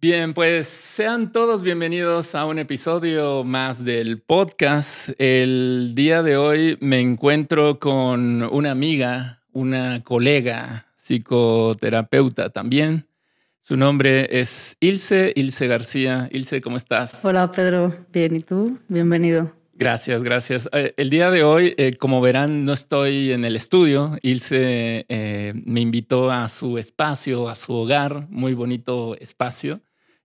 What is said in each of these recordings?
Bien, pues sean todos bienvenidos a un episodio más del podcast. El día de hoy me encuentro con una amiga, una colega, psicoterapeuta también. Su nombre es Ilse, Ilse García. Ilse, ¿cómo estás? Hola Pedro, bien, ¿y tú? Bienvenido. Gracias, gracias. Eh, el día de hoy, eh, como verán, no estoy en el estudio. Ilse eh, me invitó a su espacio, a su hogar, muy bonito espacio.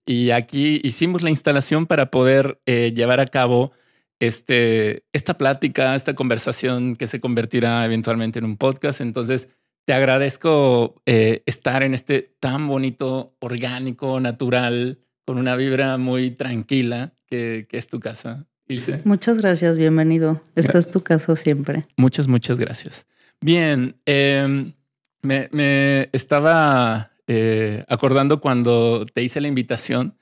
Y aquí hicimos la instalación para poder llevar a cabo este, esta plática, esta conversación que se convertirá eventualmente en un podcast. Entonces, te agradezco estar en este tan bonito, orgánico, natural, con una vibra muy tranquila que es tu casa. Muchas gracias, bienvenido. Esta es tu casa siempre. Muchas, muchas gracias. Bien, em, me, estaba eh, acordando cuando te hice la invitación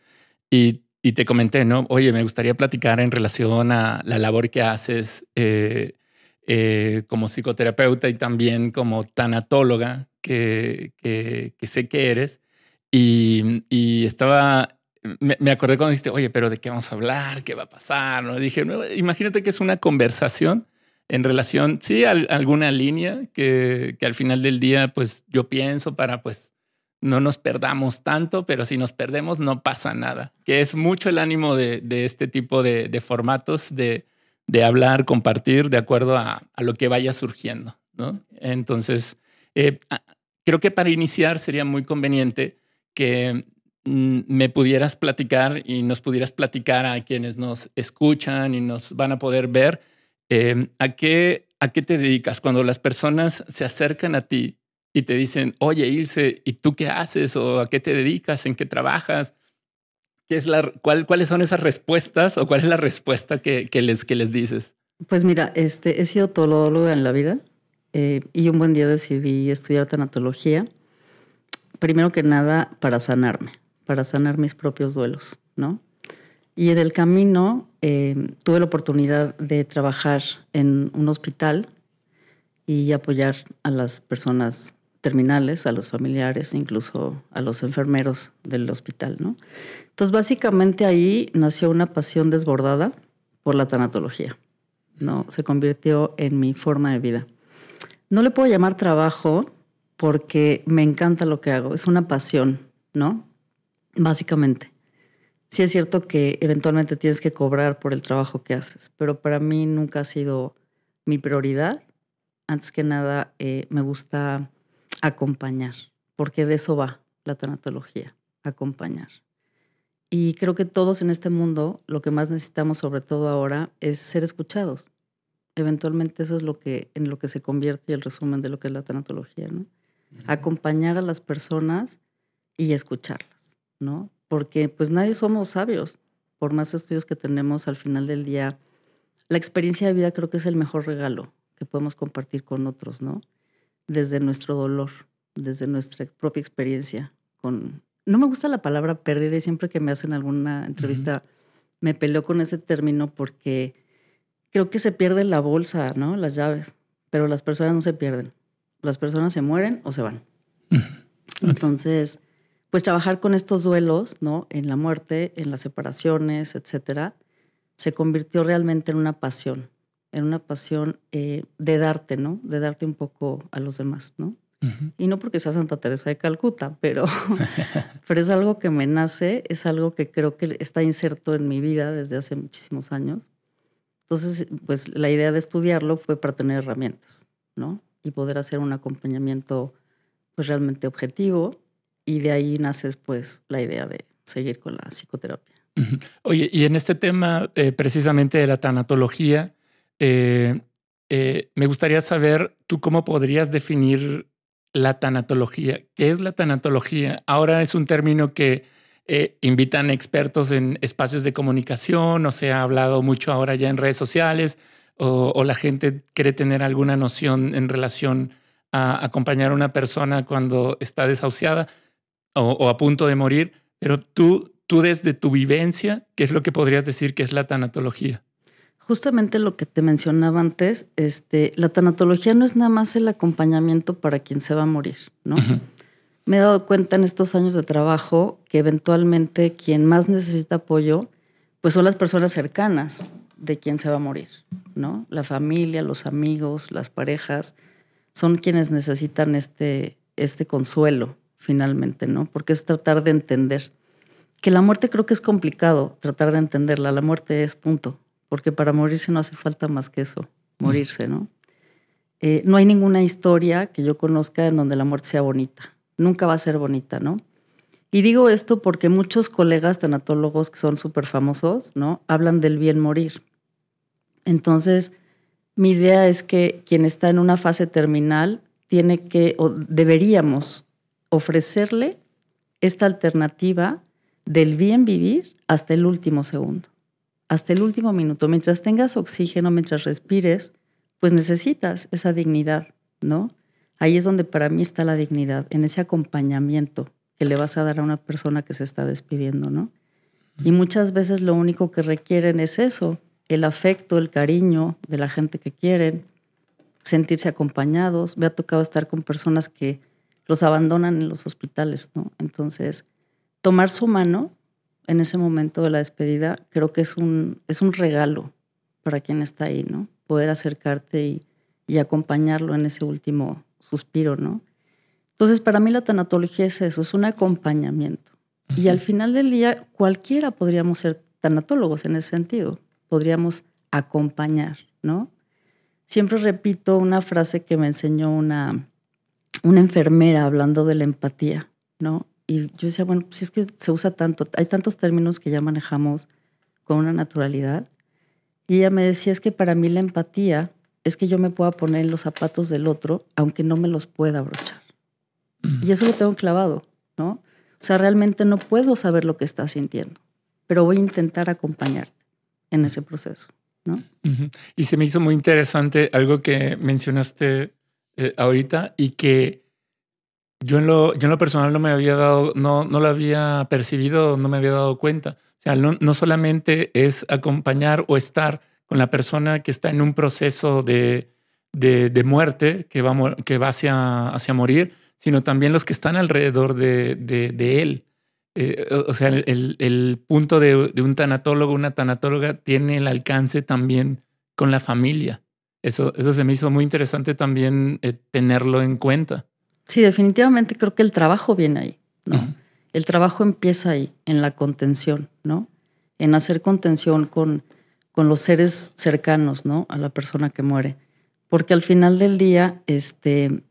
y, te comenté, ¿no? Oye, me gustaría platicar en relación a la labor que haces eh, eh, como psicoterapeuta y también como tanatóloga que, que, sé que eres. Y, y estaba me, acordé cuando dijiste, oye, pero ¿de qué vamos a hablar? ¿Qué va a pasar? ¿No? Dije, imagínate que es una conversación en relación, sí, a, alguna línea que, que, al final del día, pues yo pienso para, pues, no nos perdamos tanto, pero si nos perdemos no pasa nada, que es mucho el ánimo de, de este tipo de, de formatos de, de, hablar, compartir de acuerdo a, a, lo que vaya surgiendo, ¿no? Entonces, eh, creo que para iniciar sería muy conveniente que Mm, me pudieras platicar y nos pudieras platicar a quienes nos escuchan y nos van a poder ver, em, ¿a, qué, ¿a qué te dedicas? Cuando las personas se acercan a ti y te dicen, oye, Ilse, ¿y tú qué haces? ¿O a qué te dedicas? ¿En qué trabajas? ¿Qué es la, cuál, ¿Cuáles son esas respuestas o cuál es la respuesta que, que les, que les dices? Pues mira, este, he sido todóloga en la vida eh, y un buen día decidí estudiar tanatología. Primero que nada, para sanarme para sanar mis propios duelos, ¿no? Y en el camino eh, tuve la oportunidad de trabajar en un hospital y apoyar a las personas terminales, a los familiares, incluso a los enfermeros del hospital, ¿no? Entonces, básicamente ahí nació una pasión desbordada por la tanatología, ¿no? Se convirtió en mi forma de vida. No le puedo llamar trabajo porque me encanta lo que hago, es una pasión, ¿no? básicamente. Sí es cierto que eventualmente tienes que cobrar por el trabajo que haces, pero para mí nunca ha sido mi prioridad. Antes que nada, eh, me gusta acompañar, porque de eso va la tanatología, acompañar. Y creo que todos en este mundo lo que más necesitamos, sobre todo ahora, es ser escuchados. Eventualmente eso es lo que, en lo que se convierte el resumen de lo que es la tanatología, ¿no? Acompañar a las personas y escucharlas. ¿no? Porque pues nadie somos sabios, por más estudios que tenemos al final del día. La experiencia de vida creo que es el mejor regalo que podemos compartir con otros, ¿no? Desde nuestro dolor, desde nuestra propia experiencia. Con... No me gusta la palabra pérdida y siempre que me hacen alguna entrevista me peleo con ese término porque creo que se pierde la bolsa, ¿no? Las llaves, pero las personas no se pierden. Las personas se mueren o se van. Entonces, pues trabajar con estos duelos, ¿no? En la muerte, en las separaciones, etcétera, se convirtió realmente en una pasión, en una pasión eh, de darte, ¿no? De darte un poco a los demás, ¿no? Y no porque sea Santa Teresa de Calcuta, pero, pero es algo que me nace, es algo que creo que está inserto en mi vida desde hace muchísimos años. Entonces, pues la idea de estudiarlo fue para tener herramientas, ¿no? Y poder hacer un acompañamiento pues realmente objetivo y de ahí nace pues la idea de seguir con la psicoterapia. Oye, y en este tema eh, precisamente de la tanatología, eh, eh, me gustaría saber tú cómo podrías definir la tanatología. ¿Qué es la tanatología? Ahora es un término que invitan expertos en espacios de comunicación, o se ha hablado mucho ahora ya en redes sociales, o, o la gente quiere tener alguna noción en relación a acompañar a una persona cuando está desahuciada o, a punto de morir, pero tú, tú desde tu vivencia, ¿qué es lo que podrías decir que es la tanatología? Justamente lo que te mencionaba antes, este, la tanatología no es nada más el acompañamiento para quien se va a morir, ¿no? me he dado cuenta en estos años de trabajo que eventualmente quien más necesita apoyo, pues son las personas cercanas de quien se va a morir, ¿no? La familia, los amigos, las parejas, son quienes necesitan este, este consuelo finalmente, ¿no? Porque es tratar de entender. Que la muerte creo que es complicado tratar de entenderla. La muerte es punto. Porque para morirse no hace falta más que eso, morirse, ¿no? Eh, no hay ninguna historia que yo conozca en donde la muerte sea bonita. Nunca va a ser bonita, ¿no? Y digo esto porque muchos colegas tanatólogos que son súper famosos, ¿no? Hablan del bien morir. Entonces, mi idea es que quien está en una fase terminal tiene que, o deberíamos ofrecerle esta alternativa del bien vivir hasta el último segundo, hasta el último minuto. Mientras tengas oxígeno, mientras respires, pues necesitas esa dignidad, ¿no? Ahí es donde para mí está la dignidad, en ese acompañamiento que le vas a dar a una persona que se está despidiendo, ¿no? Y muchas veces lo único que requieren es eso, el afecto, el cariño de la gente que quieren, sentirse acompañados. Me ha tocado estar con personas que los abandonan en los hospitales, ¿no? Entonces, tomar su mano en ese momento de la despedida creo que es un, es un regalo para quien está ahí, ¿no? Poder acercarte y, y acompañarlo en ese último suspiro, ¿no? Entonces, para mí la tanatología es eso, es un acompañamiento. Y al final del día, cualquiera podríamos ser tanatólogos en ese sentido, podríamos acompañar, ¿no? Siempre repito una frase que me enseñó una, una enfermera hablando de la empatía, ¿no? Y yo decía, bueno, pues es que se usa tanto, hay tantos términos que ya manejamos con una naturalidad. Y ella me decía, es que para mí la empatía es que yo me pueda poner en los zapatos del otro, aunque no me los pueda abrochar. Y eso lo tengo clavado, ¿no? O sea, realmente no puedo saber lo que estás sintiendo, pero voy a intentar acompañarte en ese proceso. Y se me hizo muy interesante algo que mencionaste eh, ahorita y que yo en, lo, yo en lo personal no me había dado, no, no lo había percibido, no me había dado cuenta. O sea, no, no solamente es acompañar o estar con la persona que está en un proceso de, de, muerte, que va, que va hacia, hacia morir, sino también los que están alrededor de, de él. Eh, o sea, el, punto de, un tanatólogo, una tanatóloga, tiene el alcance también con la familia. Eso, eso se me hizo muy interesante también eh, tenerlo en cuenta. Sí, definitivamente creo que el trabajo viene ahí, ¿no? El trabajo empieza ahí, en la contención, ¿no? En hacer contención con, con los seres cercanos, ¿no? A la persona que muere. Porque al final del día, este,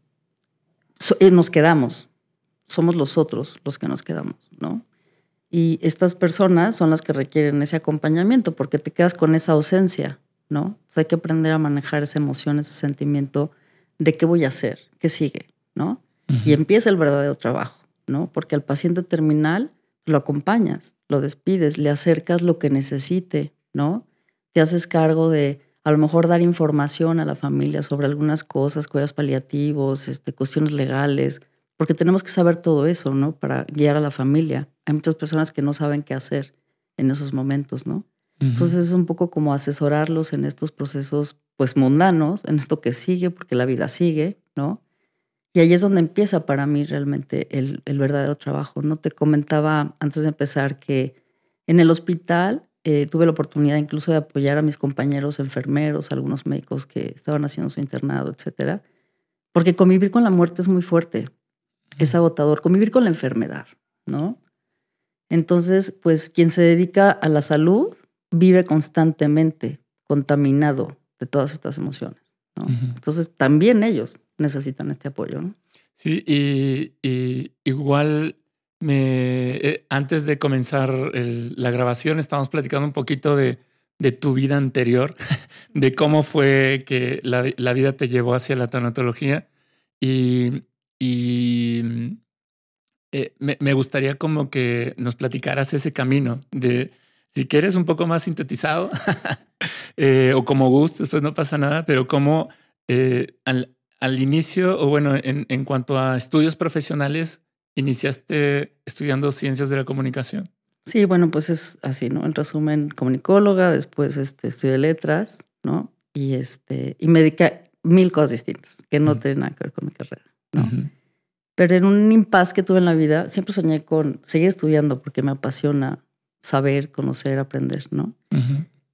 eh, nos quedamos, somos los otros los que nos quedamos, ¿no? Y estas personas son las que requieren ese acompañamiento porque te quedas con esa ausencia, ¿no? hay que aprender a manejar esa emoción, ese sentimiento de qué voy a hacer, qué sigue, ¿no? Y empieza el verdadero trabajo, ¿no? Porque al paciente terminal lo acompañas, lo despides, le acercas lo que necesite, ¿no? Te haces cargo de a lo mejor dar información a la familia sobre algunas cosas, cuidados paliativos, este, cuestiones legales, porque tenemos que saber todo eso, ¿no? Para guiar a la familia. Hay muchas personas que no saben qué hacer en esos momentos, ¿no? Entonces es un poco como asesorarlos en estos procesos, pues mundanos, en esto que sigue, porque la vida sigue, ¿no? Y ahí es donde empieza para mí realmente el, el verdadero trabajo. No te comentaba antes de empezar que en el hospital eh, tuve la oportunidad incluso de apoyar a mis compañeros enfermeros, algunos médicos que estaban haciendo su internado, etcétera, porque convivir con la muerte es muy fuerte es agotador convivir con la enfermedad, ¿no? Entonces, pues quien se dedica a la salud vive constantemente contaminado de todas estas emociones, ¿no? Entonces, también ellos necesitan este apoyo, ¿no? Sí, y, igual me, eh, antes de comenzar la grabación estábamos platicando un poquito de, tu vida anterior, de cómo fue que la, la, vida te llevó hacia la tanatología. Y y mm, eh, me, gustaría como que nos platicaras ese camino de, si quieres un poco más sintetizado eh, o como gustes, pues no pasa nada, pero al, al, inicio, o bueno, en, en, cuanto a estudios profesionales, iniciaste estudiando ciencias de la comunicación. Sí, bueno, pues es así, ¿no? En resumen, comunicóloga, después este, estudié letras, ¿no? Y, este, y me dediqué a mil cosas distintas que no tienen nada que ver con mi carrera. Pero en un impasse que tuve en la vida, siempre soñé con seguir estudiando porque me apasiona saber, conocer, aprender, ¿no?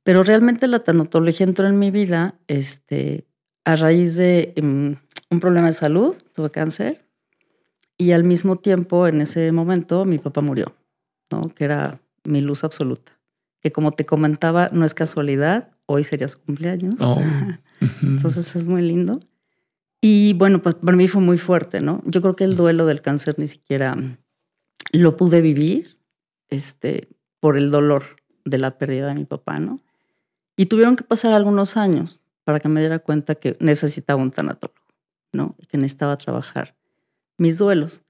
Pero realmente la tanatología entró en mi vida este, a raíz de um, un problema de salud, tuve cáncer, y al mismo tiempo, en ese momento, mi papá murió, ¿no? Que era mi luz absoluta. Que como te comentaba, no es casualidad, hoy sería su cumpleaños. Oh. Entonces es muy lindo. Y bueno, pues para mí fue muy fuerte, ¿no? Yo creo que el duelo del cáncer ni siquiera lo pude vivir este, por el dolor de la pérdida de mi papá, ¿no? Y tuvieron que pasar algunos años para que me diera cuenta que necesitaba un tanatólogo, ¿no? Que necesitaba trabajar mis duelos.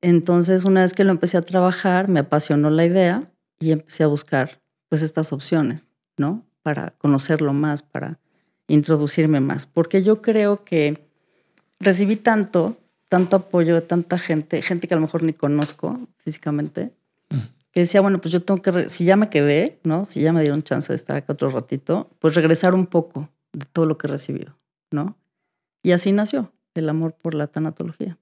Entonces, una vez que lo empecé a trabajar, me apasionó la idea y empecé a buscar pues estas opciones, ¿no? Para conocerlo más, para introducirme más, porque yo creo que recibí tanto, tanto apoyo de tanta gente, gente que a lo mejor ni conozco físicamente, que decía, bueno, pues yo tengo que, si ya me quedé, ¿no? Si ya me dieron chance de estar acá otro ratito, pues regresar un poco de todo lo que he recibido, ¿no? Y así nació el amor por la tanatología.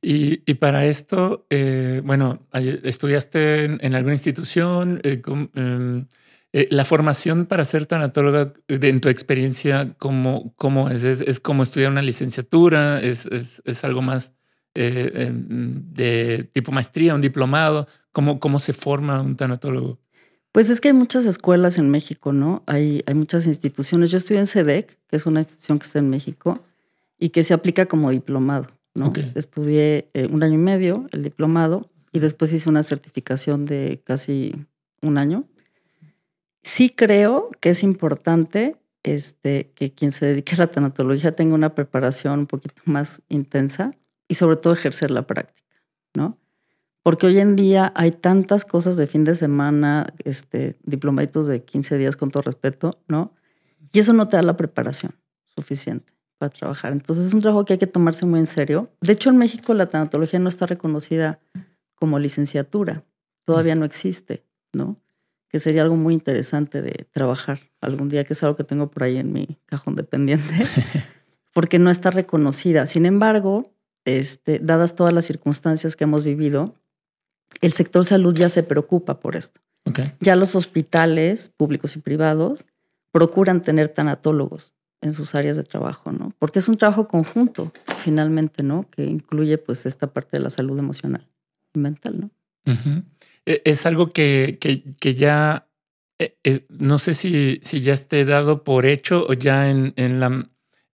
Y, para esto, eh, bueno, estudiaste en, alguna institución, eh, em, eh, la formación para ser tanatóloga, en tu experiencia, ¿cómo, cómo es? es? como estudiar una licenciatura? ¿Es, es, algo más em, de tipo maestría, un diplomado? ¿Cómo, ¿Cómo se forma un tanatólogo? Pues es que hay muchas escuelas en México, ¿no? Hay, hay muchas instituciones. Yo estudié en SEDEC, que es una institución que está en México y que se aplica como diplomado. ¿no? Estudié eh, un año y medio el diplomado y después hice una certificación de casi un año. Sí creo que es importante este, que quien se dedique a la tanatología tenga una preparación un poquito más intensa y sobre todo ejercer la práctica, ¿no? Porque hoy en día hay tantas cosas de fin de semana, este, diplomaditos de 15 días con todo respeto, ¿no? Y eso no te da la preparación suficiente para trabajar. Entonces es un trabajo que hay que tomarse muy en serio. De hecho, en México la tanatología no está reconocida como licenciatura. Todavía no existe, ¿no? Que sería algo muy interesante de trabajar algún día, que es algo que tengo por ahí en mi cajón de pendiente, porque no está reconocida. Sin embargo, este, dadas todas las circunstancias que hemos vivido, el sector salud ya se preocupa por esto. Ya los hospitales públicos y privados procuran tener tanatólogos en sus áreas de trabajo, ¿no? Porque es un trabajo conjunto, finalmente, ¿no? Que incluye pues esta parte de la salud emocional y mental, ¿no? E, es algo que, que, ya, eh, eh, no sé si, si ya esté dado por hecho o ya en, en la...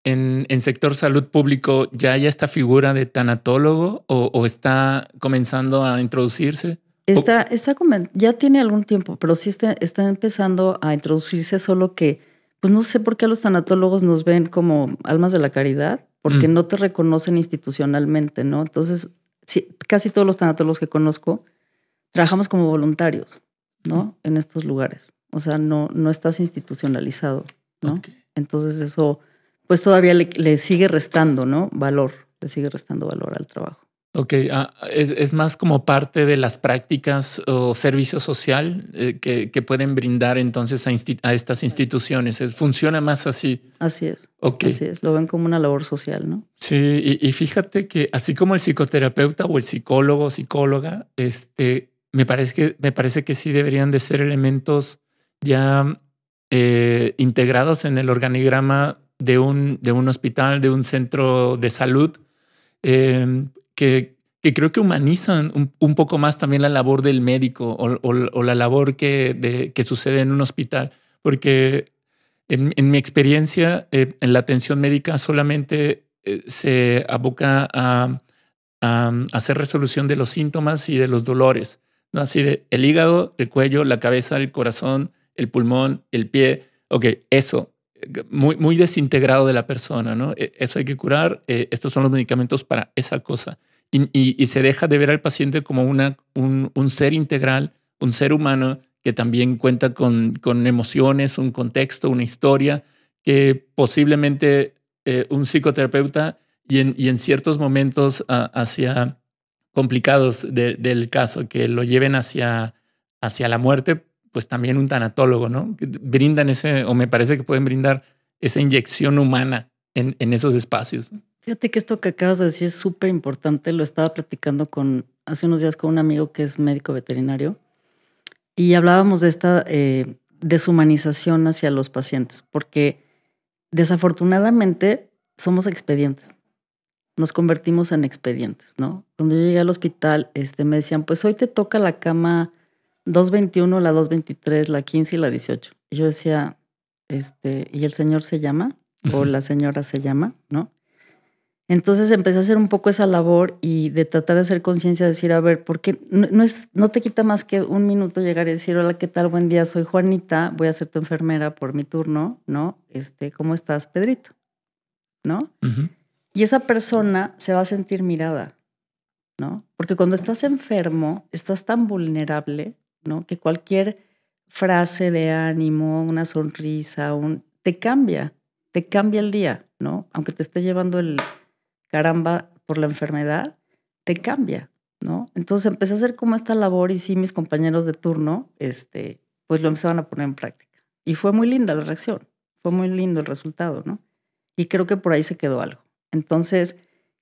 En, en, sector salud público ya hay esta figura de tanatólogo o, está comenzando a introducirse? Está, está, ya tiene algún tiempo, pero sí está, está empezando a introducirse, solo que pues no sé por qué los tanatólogos nos ven como almas de la caridad, porque mm. no te reconocen institucionalmente, ¿no? Entonces, casi todos los tanatólogos que conozco trabajamos como voluntarios, ¿no? En estos lugares. O sea, no, no estás institucionalizado, ¿no? Entonces eso, pues todavía le, le sigue restando, ¿no? Valor, le sigue restando valor al trabajo. Ok, ah, es, más como parte de las prácticas o servicio social eh, que, pueden brindar entonces a, estas instituciones. funciona más así. Así es. Así es, lo ven como una labor social, ¿no? Sí, y, fíjate que así como el psicoterapeuta o el psicólogo o psicóloga, este, me, parece que, me parece que sí deberían de ser elementos ya eh, integrados en el organigrama de un, de un hospital, de un centro de salud. Eh, que, creo que humanizan un, poco más también la labor del médico o, la labor que, que, sucede en un hospital, porque en, mi experiencia eh, en la atención médica solamente eh, se aboca a, hacer resolución de los síntomas y de los dolores, ¿no? Así de el hígado, el cuello, la cabeza, el corazón, el pulmón, el pie. Ok, eso, muy, muy desintegrado de la persona, ¿no? E, eso hay que curar, eh, estos son los medicamentos para esa cosa. Y, se deja de ver al paciente como una, un, ser integral, un ser humano que también cuenta con, con emociones, un contexto, una historia, que posiblemente eh, un psicoterapeuta y en, y en ciertos momentos hacia complicados del caso, que lo lleven hacia, hacia la muerte, pues también un tanatólogo, ¿no? Brindan ese, o me parece que pueden brindar esa inyección humana en, en esos espacios. Fíjate que esto que acabas de decir es súper importante. Lo estaba platicando con hace unos días con un amigo que es médico veterinario y hablábamos de esta eh, deshumanización hacia los pacientes, porque desafortunadamente somos expedientes. Nos convertimos en expedientes, ¿no? Cuando yo llegué al hospital, este, me decían, pues hoy te toca la cama 221, la 223, la 15 y la 18. Y yo decía, este, ¿y el señor se llama? ¿O la señora se llama? ¿No? Entonces empecé a hacer un poco esa labor y de tratar de hacer conciencia, de decir, a ver, porque no, no, es, no te quita más que un minuto llegar y decir, hola, ¿qué tal? Buen día, soy Juanita, voy a ser tu enfermera por mi turno, ¿no? Este, ¿Cómo estás, Pedrito? ¿No? Y esa persona se va a sentir mirada, ¿no? Porque cuando estás enfermo, estás tan vulnerable, ¿no? Que cualquier frase de ánimo, una sonrisa, un, te cambia, te cambia el día, ¿no? Aunque te esté llevando el caramba por la enfermedad, te cambia, ¿no? Entonces empecé a hacer como esta labor y sí, mis compañeros de turno, este, pues lo empezaban a poner en práctica. Y fue muy linda la reacción, fue muy lindo el resultado, ¿no? Y creo que por ahí se quedó algo. Entonces,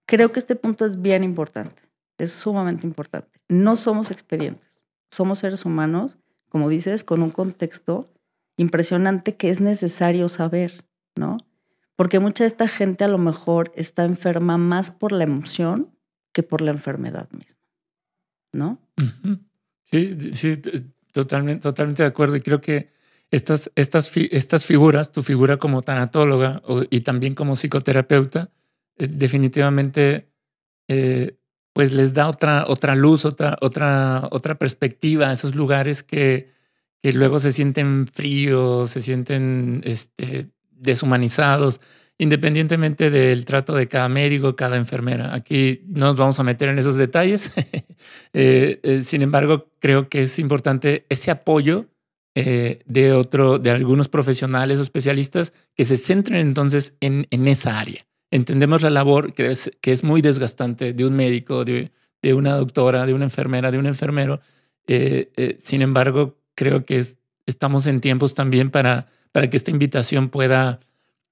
creo que este punto es bien importante, es sumamente importante. No somos expedientes, somos seres humanos, como dices, con un contexto impresionante que es necesario saber, ¿no? Porque mucha de esta gente a lo mejor está enferma más por la emoción que por la enfermedad misma. ¿No? Sí, sí, totalmente, totalmente de acuerdo. Y creo que estas, estas, estas figuras, tu figura como tanatóloga y también como psicoterapeuta, eh, definitivamente eh, pues les da otra, otra luz, otra, otra, otra perspectiva a esos lugares que, que luego se sienten fríos, se sienten este, deshumanizados, independientemente del trato de cada médico, cada enfermera. Aquí no nos vamos a meter en esos detalles. Eh, eh, sin embargo, creo que es importante ese apoyo eh, de otro, de algunos profesionales o especialistas que se centren entonces en, en esa área. Entendemos la labor que, que es muy desgastante de un médico, de, de, una doctora, de una enfermera, de un enfermero. sin embargo, creo que estamos en tiempos también para para que esta invitación pueda,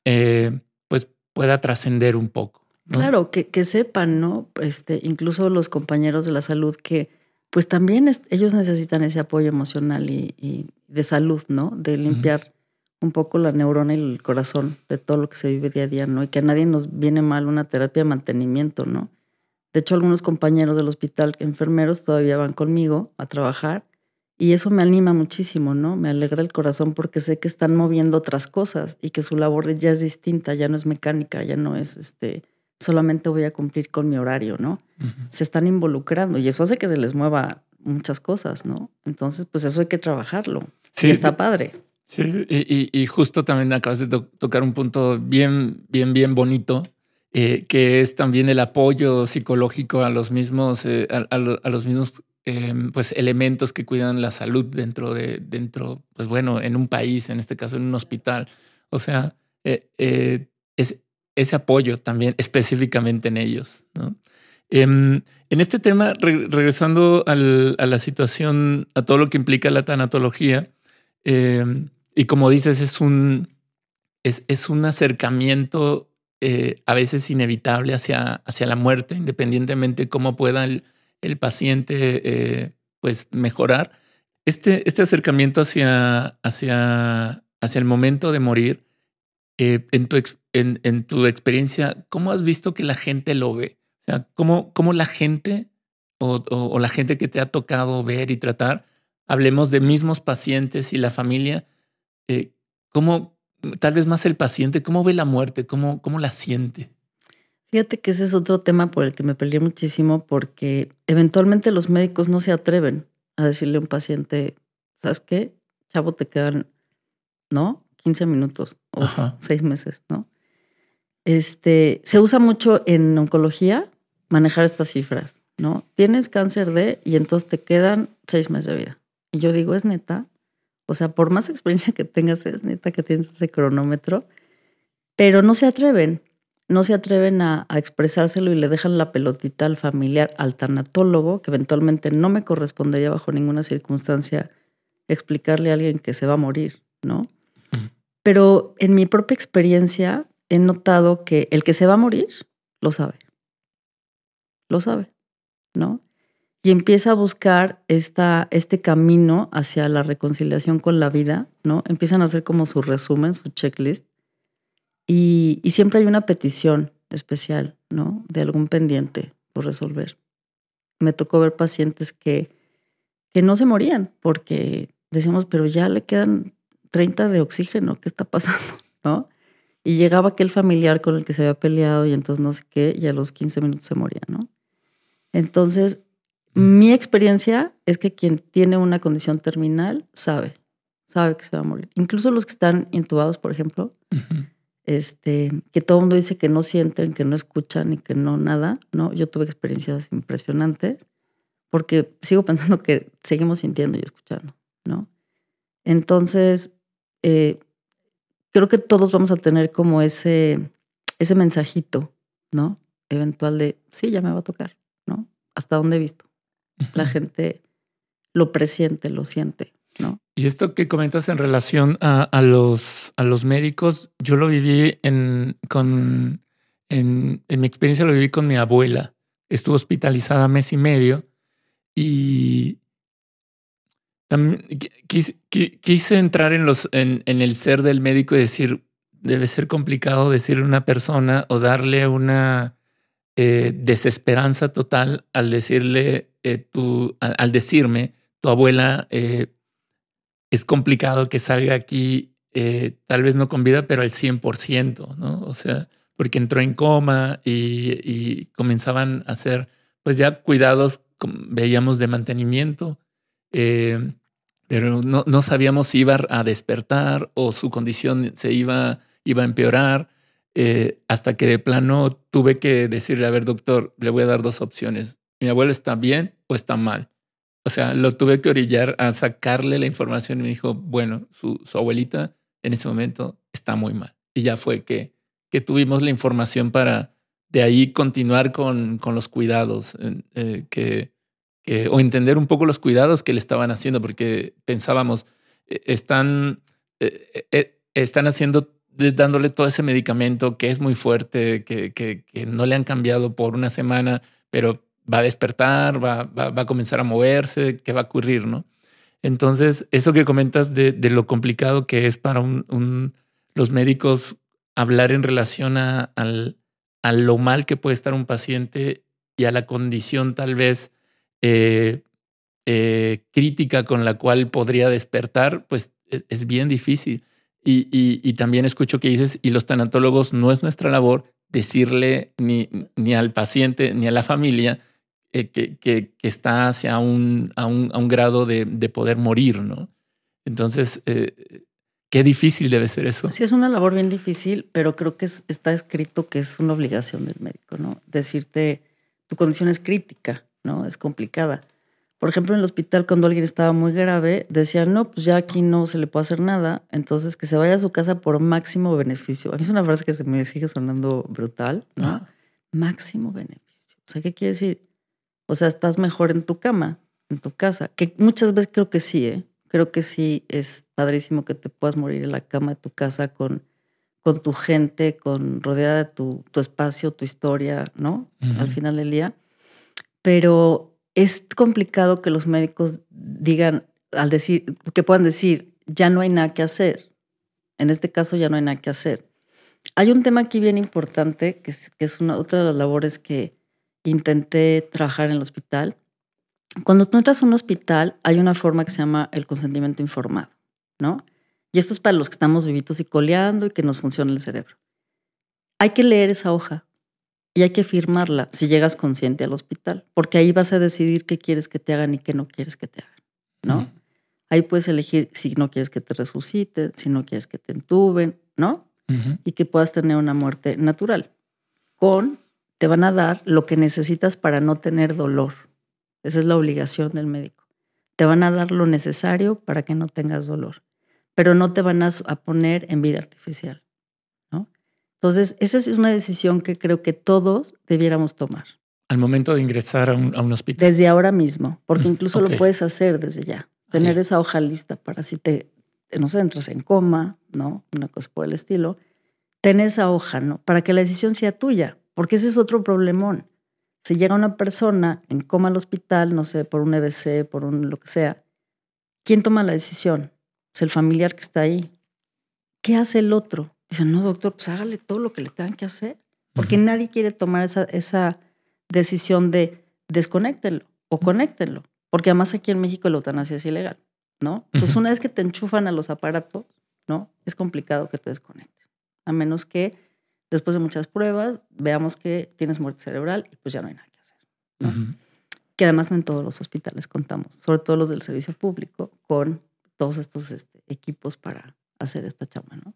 eh, pues, pueda trascender un poco. Claro, que, que, sepan, ¿no? Este, incluso los compañeros de la salud que, pues también ellos necesitan ese apoyo emocional y, de salud, ¿no? De limpiar un poco la neurona y el corazón de todo lo que se vive día a día, ¿no? Y que a nadie nos viene mal una terapia de mantenimiento, ¿no? De hecho, algunos compañeros del hospital, enfermeros, todavía van conmigo a trabajar y eso me anima muchísimo, ¿no? Me alegra el corazón porque sé que están moviendo otras cosas y que su labor ya es distinta, ya no es mecánica, ya no es este solamente voy a cumplir con mi horario, ¿no? Se están involucrando y eso hace que se les mueva muchas cosas, ¿no? Entonces, pues eso hay que trabajarlo. Sí, está padre. Sí, y, justo también acabas de tocar un punto bien, bien, bien bonito, eh, que es también el apoyo psicológico a los mismos, eh, a, los mismos Em, pues elementos que cuidan la salud dentro de, dentro, pues bueno, en un país, en este caso en un hospital. O sea, eh, es, ese apoyo también específicamente en ellos. ¿no? Em, en este tema, regresando a la situación, a todo lo que implica la tanatología, em, y como dices, es un, es, es un acercamiento eh, a veces inevitable hacia, hacia la muerte, independientemente cómo pueda el, el paciente eh, pues mejorar. Este, este acercamiento hacia, hacia, hacia el momento de morir, eh, en, tu, en, en, tu experiencia, ¿cómo has visto que la gente lo ve? O sea, ¿cómo, cómo la gente o, o, la gente que te ha tocado ver y tratar, hablemos de mismos pacientes y la familia, eh, ¿cómo, tal vez más el paciente, cómo ve la muerte, cómo, cómo la siente? Fíjate que ese es otro tema por el que me peleé muchísimo porque eventualmente los médicos no se atreven a decirle a un paciente, ¿sabes qué? Chavo, te quedan, ¿no? 15 minutos o 6 meses, ¿no? Este, se usa mucho en oncología manejar estas cifras, ¿no? Tienes cáncer de y entonces te quedan 6 meses de vida. Y yo digo, es neta. O sea, por más experiencia que tengas, es neta que tienes ese cronómetro, pero no se atreven no se atreven a, expresárselo y le dejan la pelotita al familiar, al tanatólogo, que eventualmente no me correspondería bajo ninguna circunstancia explicarle a alguien que se va a morir, ¿no? Pero en mi propia experiencia he notado que el que se va a morir lo sabe. Lo sabe, ¿no? Y empieza a buscar esta, este camino hacia la reconciliación con la vida, ¿no? Empiezan a hacer como su resumen, su checklist. Y, y siempre hay una petición especial, ¿no? De algún pendiente por resolver. Me tocó ver pacientes que, que no se morían porque decíamos, pero ya le quedan 30 de oxígeno, ¿qué está pasando? ¿No? Y llegaba aquel familiar con el que se había peleado y entonces no sé qué, y a los 15 minutos se moría, ¿no? Entonces, mi experiencia es que quien tiene una condición terminal sabe, sabe que se va a morir. Incluso los que están intubados, por ejemplo, este, que todo el mundo dice que no sienten, que no escuchan y que no nada, ¿no? Yo tuve experiencias impresionantes porque sigo pensando que seguimos sintiendo y escuchando, ¿no? Entonces, eh, creo que todos vamos a tener como ese, ese mensajito, ¿no? Eventual de, sí, ya me va a tocar, ¿no? Hasta dónde he visto. La gente lo presiente, lo siente, ¿no? Y esto que comentas en relación a, los, a los médicos, yo lo viví en, con, en, en mi experiencia lo viví con mi abuela. Estuvo hospitalizada mes y medio y también quise, entrar en, los, en, en, el ser del médico y decir, debe ser complicado decirle a una persona o darle una eh, desesperanza total al decirle, eh, tu, al, decirme, tu abuela eh, es complicado que salga aquí, tal vez no con vida, pero al 100%, ¿no? O sea, porque entró en coma y, comenzaban a hacer, pues ya cuidados, veíamos de mantenimiento. Eh, pero no, no, sabíamos si iba a despertar o su condición se iba, iba a empeorar, eh, hasta que de plano tuve que decirle, a ver, doctor, le voy a dar dos opciones. ¿Mi abuelo está bien o está mal? O sea, lo tuve que orillar a sacarle la información y me dijo, bueno, su, su abuelita en ese momento está muy mal. Y ya fue que, que tuvimos la información para de ahí continuar con, con los cuidados, eh, que o entender un poco los cuidados que le estaban haciendo, porque pensábamos, eh, están, eh, eh, están haciendo, dándole todo ese medicamento que es muy fuerte, que, que, no le han cambiado por una semana, pero va a despertar, va, va, a comenzar a moverse, ¿qué va a ocurrir? ¿no? Entonces, eso que comentas de, de lo complicado que es para un, los médicos hablar en relación a, al, a lo mal que puede estar un paciente y a la condición tal vez eh, eh, crítica con la cual podría despertar, pues e, es, bien difícil. Y, también escucho que dices, y los tanatólogos no es nuestra labor decirle ni, ni al paciente ni a la familia eh, que, que, está hacia un, a, un, a un grado de, de, poder morir, ¿no? Entonces, qué difícil debe ser eso. Sí, es una labor bien difícil, pero creo que está escrito que es una obligación del médico, ¿no? Decirte, tu condición es crítica, ¿no? Es complicada. Por ejemplo, en el hospital, cuando alguien estaba muy grave, decían, no, pues ya aquí no se le puede hacer nada, entonces que se vaya a su casa por máximo beneficio. A mí es una frase que se me sigue sonando brutal, ¿no? Ah. Máximo beneficio. O sea, ¿qué quiere decir? O sea, estás mejor en tu cama, en tu casa, que muchas veces creo que sí, ¿eh? Creo que sí es padrísimo que te puedas morir en la cama de tu casa con, con tu gente, con rodeada de tu, tu espacio, tu historia, ¿no? Al final del día pero es complicado que los médicos digan, al decir, que puedan decir, ya no hay nada que hacer. En este caso ya no hay nada que hacer. Hay un tema aquí bien importante, que es, una, otra de las labores que intenté trabajar en el hospital. Cuando tú entras a un hospital, hay una forma que se llama el consentimiento informado, ¿no? Y esto es para los que estamos vivitos y coleando y que nos funciona el cerebro. Hay que leer esa hoja y hay que firmarla si llegas consciente al hospital, porque ahí vas a decidir qué quieres que te hagan y qué no quieres que te hagan, ¿no? Ahí puedes elegir si no quieres que te resuciten, si no quieres que te entuben, ¿no? Y que puedas tener una muerte natural. Con, te van a dar lo que necesitas para no tener dolor. Esa es la obligación del médico. Te van a dar lo necesario para que no tengas dolor, pero no te van a poner en vida artificial. Entonces, esa es una decisión que creo que todos debiéramos tomar. Al momento de ingresar a un, hospital. Desde ahora mismo, porque mm, incluso lo puedes hacer desde ya. Tener esa hoja lista para si te, no sé, entras en coma, ¿no? Una cosa por el estilo. Ten esa hoja, ¿no? Para que la decisión sea tuya. Porque ese es otro problemón. Se llega una persona en coma al hospital, no sé, por un EBC, por un lo que sea. ¿Quién toma la decisión? Es el familiar que está ahí. ¿Qué hace el otro? Dice, no, doctor, pues hágale todo lo que le tengan que hacer. Porque nadie quiere tomar esa, esa decisión de desconéctenlo o conéctenlo. Porque además aquí en México la eutanasia es ilegal, ¿no? Entonces, una vez que te enchufan a los aparatos, ¿no? Es complicado que te desconecten. A menos que después de muchas pruebas veamos que tienes muerte cerebral y pues ya no hay nada que hacer. Que además no en todos los hospitales contamos, sobre todo los del servicio público, con todos estos este, equipos para hacer esta chamba, ¿no?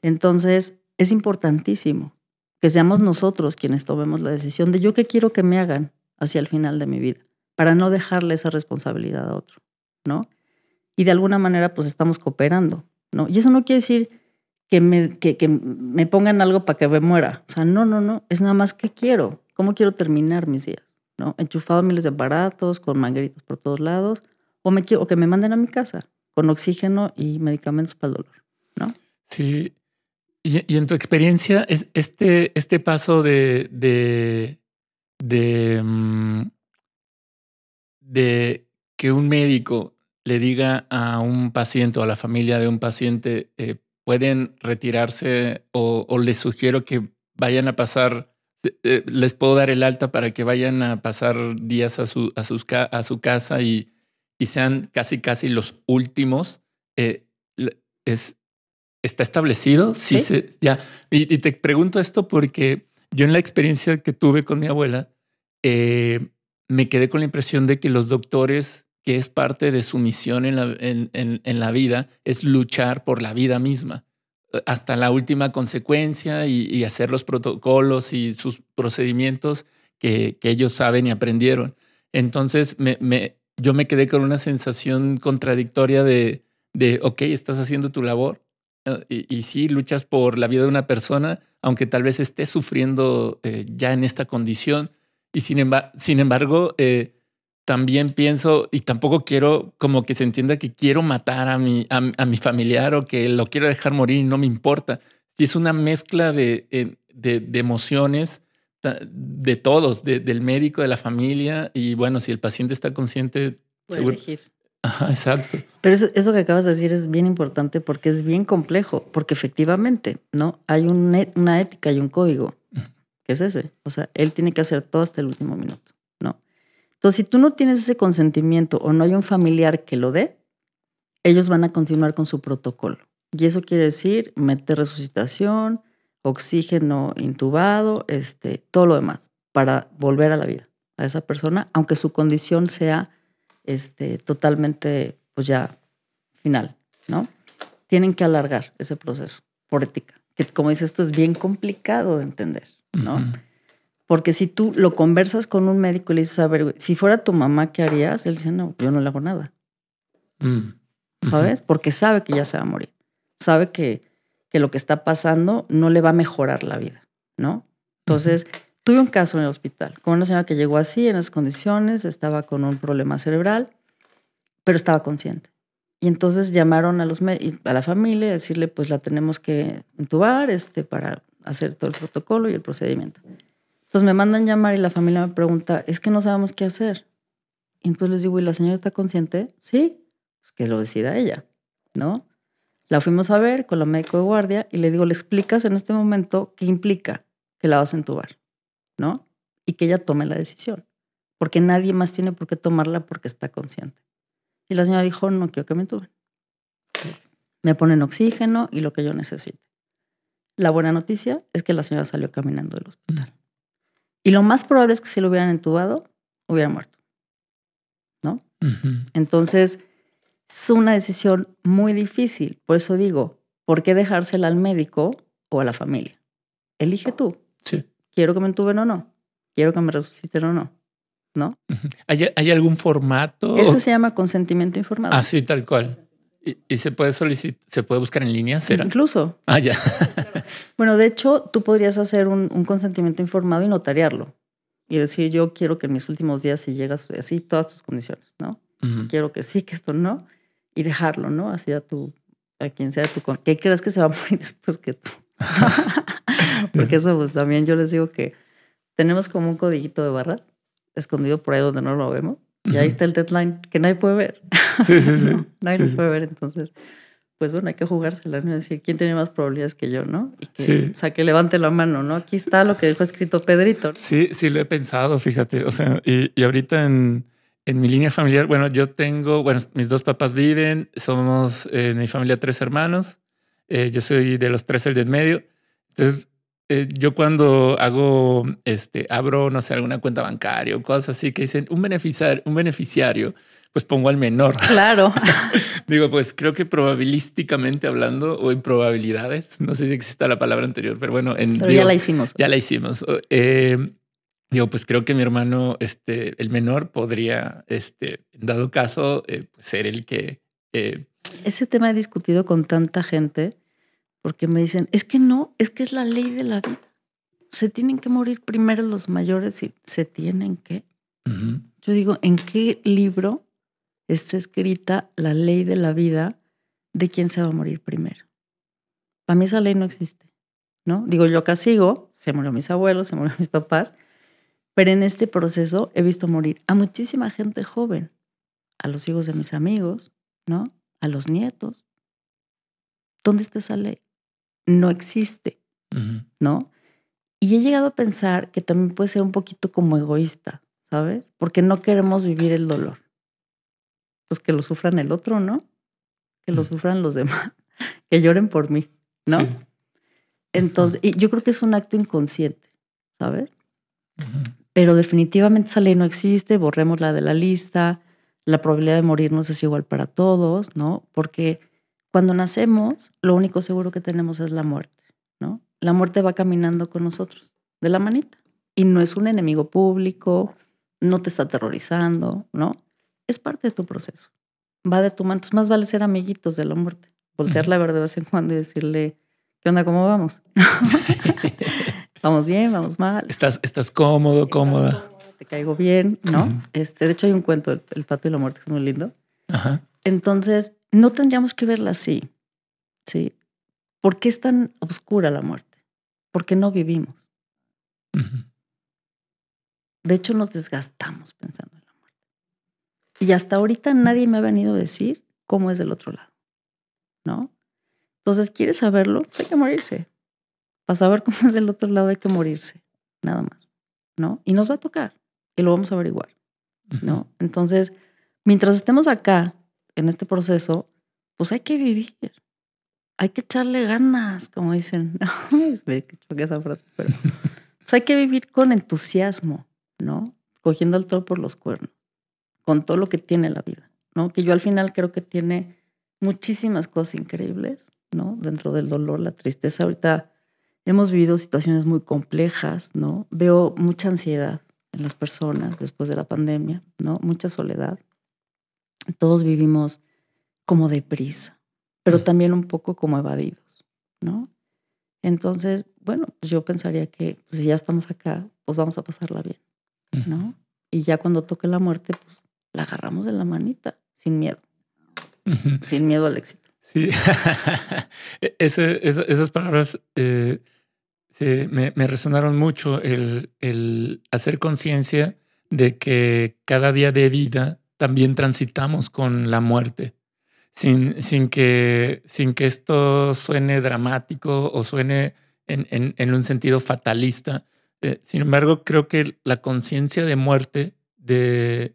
Entonces, es importantísimo que seamos nosotros quienes tomemos la decisión de yo qué quiero que me hagan hacia el final de mi vida, para no dejarle esa responsabilidad a otro, ¿no? Y de alguna manera, pues estamos cooperando, ¿no? Y eso no quiere decir que me, que, que me pongan algo para que me muera. O sea, no, no, no. Es nada más que quiero. ¿Cómo quiero terminar mis días? ¿No? Enchufado a miles de aparatos, con mangueritas por todos lados. O, me quiero, o que me manden a mi casa con oxígeno y medicamentos para el dolor, ¿no? Sí. Y, en tu experiencia, es este, este paso de, de, de, mm, de que un médico le diga a un paciente o a la familia de un paciente, eh, pueden retirarse o, les sugiero que vayan a pasar, eh, eh, les puedo dar el alta para que vayan a pasar días a su, a sus, a su casa y, y sean casi, casi los últimos. es, ¿Está establecido? Sí, Se, ya. Y, te pregunto esto porque yo en la experiencia que tuve con mi abuela, me quedé con la impresión de que los doctores que es parte de su misión en la, en, la vida, es luchar por la vida misma, eh, hasta la última consecuencia y, hacer los protocolos y sus procedimientos que, ellos saben y aprendieron. Entonces, me, yo me quedé con una sensación contradictoria de, de ok, estás haciendo tu labor eh, y, y, sí, luchas por la vida de una persona, aunque tal vez esté sufriendo eh, ya en esta condición. Y sin, sin embargo, también pienso y tampoco quiero como que se entienda que quiero matar a mi, a, mi familiar o que lo quiero dejar morir y no me importa. Si es una mezcla de, de, emociones de todos, del médico, de la familia y bueno, si el paciente está consciente, Puede elegir. Ajá, exacto. Pero eso, eso, que acabas de decir es bien importante porque es bien complejo, porque efectivamente, ¿no? Hay una ética y un código, que es ese. O sea, él tiene que hacer todo hasta el último minuto. Entonces, si tú no tienes ese consentimiento o no hay un familiar que lo dé, ellos van a continuar con su protocolo. Y eso quiere decir meter resucitación, oxígeno intubado, este, todo lo demás, para volver a la vida a esa persona, aunque su condición sea este, totalmente, pues ya, final, ¿no? Tienen que alargar ese proceso por ética, que como dices, esto es bien complicado de entender, ¿no? Porque si tú lo conversas con un médico y le dices, a ver, si fuera tu mamá, ¿qué harías? Él dice, no, yo no le hago nada. Mm. ¿Sabes? Porque sabe que ya se va a morir. Sabe que, que lo que está pasando no le va a mejorar la vida, ¿no? Entonces, tuve un caso en el hospital con una señora que llegó así, en esas condiciones, estaba con un problema cerebral, pero estaba consciente. Y entonces llamaron a, los, a la familia a decirle, pues la tenemos que intubar este, para hacer todo el protocolo y el procedimiento. Entonces me mandan llamar y la familia me pregunta, es que no sabemos qué hacer. Y entonces les digo, ¿y la señora está consciente? Sí, pues que lo decida ella, ¿no? La fuimos a ver con la médico de guardia y le digo, ¿le explicas en este momento qué implica que la vas a entubar? ¿No? Y que ella tome la decisión. Porque nadie más tiene por qué tomarla porque está consciente. Y la señora dijo, no quiero que me entuben. Me ponen oxígeno y lo que yo necesite. La buena noticia es que la señora salió caminando del hospital. Y lo más probable es que si lo hubieran entubado, hubiera muerto. ¿No? Entonces, es una decisión muy difícil. Por eso digo, ¿por qué dejársela al médico o a la familia? Elige tú. Sí. ¿Quiero que me entuben o no? ¿Quiero que me resuciten o no? ¿No? ¿Hay, algún formato? Eso se llama consentimiento informado. Ah, sí, tal cual. ¿Y, se puede solicitar, se puede buscar en línea? ¿será? Incluso. Ah, ya. bueno, de hecho, tú podrías hacer un, consentimiento informado y notariarlo. Y decir, yo quiero que en mis últimos días, si llegas así, todas tus condiciones, ¿no? Quiero que sí, que esto no. Y dejarlo, ¿no? Así a tu, a quien sea tu, ¿qué crees que se va a morir después que tú? Porque eso pues también yo les digo que tenemos como un codiguito de barras escondido por ahí donde no lo vemos. Y ahí está el deadline que nadie puede ver. Sí, sí, sí. nadie lo puede ver. Entonces, pues bueno, hay que jugársela, ¿no? Decir, ¿quién tiene más probabilidades que yo, no? Y que, o sea, que levante la mano, ¿no? Aquí está lo que dejó escrito Pedrito. Sí, sí, lo he pensado, fíjate. O sea, y, y ahorita en, en, mi línea familiar, bueno, yo tengo, bueno, mis dos papás viven, somos en mi familia tres hermanos. Eh, yo soy de los tres el del medio. Entonces, eh, yo cuando hago, este, abro, no sé, alguna cuenta bancaria o cosas así que dicen un beneficiario, un beneficiario pues pongo al menor. Claro. Digo, pues creo que probabilísticamente hablando o en probabilidades, no sé si existe la palabra anterior, pero bueno, en, ya la hicimos. Ya la hicimos. Eh, digo, pues creo que mi hermano, este, el menor, podría, este, en dado caso, eh, pues ser el que. Eh, Ese tema he discutido con tanta gente porque me dicen, es que no, es que es la ley de la vida. Se tienen que morir primero los mayores y se tienen que. Yo digo, ¿en qué libro está escrita la ley de la vida de quién se va a morir primero. Para mí esa ley no existe, ¿no? Digo, yo acá sigo, se murió mis abuelos, se murieron mis papás, pero en este proceso he visto morir a muchísima gente joven, a los hijos de mis amigos, ¿no? A los nietos. ¿Dónde está esa ley? No existe, ¿no? Y he llegado a pensar que también puede ser un poquito como egoísta, ¿sabes? Porque no queremos vivir el dolor pues que lo sufran el otro, ¿no? Que lo sufran los demás, que lloren por mí, ¿no? Entonces, y yo creo que es un acto inconsciente, ¿sabes? Pero definitivamente esa ley no existe, borrémosla de la lista, la probabilidad de morirnos es igual para todos, ¿no? Porque cuando nacemos, lo único seguro que tenemos es la muerte, ¿no? La muerte va caminando con nosotros, de la manita, y no es un enemigo público, no te está aterrorizando, ¿no? es parte de tu proceso. Va de tu mano. Entonces, más vale ser amiguitos de la muerte. Voltear la de vez en cuando y decirle, ¿qué onda? ¿Cómo vamos? vamos bien, vamos mal. Estás, estás cómodo, cómoda. te caigo bien, ¿no? este, de hecho, hay un cuento, el, pato y la muerte, que es muy lindo. Entonces, no tendríamos que verla así. ¿Sí? ¿Por qué es tan oscura la muerte? Porque no vivimos. De hecho, nos desgastamos pensando y hasta ahorita nadie me ha venido a decir cómo es del otro lado, ¿no? Entonces, ¿quieres saberlo? Pues hay que morirse. Para saber cómo es del otro lado hay que morirse, nada más, ¿no? Y nos va a tocar y lo vamos a averiguar, ¿no? Entonces, mientras estemos acá, en este proceso, pues hay que vivir. Hay que echarle ganas, como dicen. Me choqué esa frase, pero pues hay que vivir con entusiasmo, ¿no? Cogiendo el toro por los cuernos con todo lo que tiene la vida, ¿no? Que yo al final creo que tiene muchísimas cosas increíbles, ¿no? Dentro del dolor, la tristeza. Ahorita hemos vivido situaciones muy complejas, ¿no? Veo mucha ansiedad en las personas después de la pandemia, ¿no? Mucha soledad. Todos vivimos como deprisa, pero mm. también un poco como evadidos, ¿no? Entonces, bueno, pues yo pensaría que pues, si ya estamos acá, pues vamos a pasarla bien, ¿no? Y ya cuando toque la muerte, pues la agarramos de la manita, sin miedo. Sin miedo al éxito. Sí, e-, esas palabras eh, me, resonaron mucho, el, el hacer conciencia de que cada día de vida también transitamos con la muerte, sin, sin, que, sin que esto suene dramático o suene en, en, un sentido fatalista. Eh, sin embargo, creo que la conciencia de muerte, de,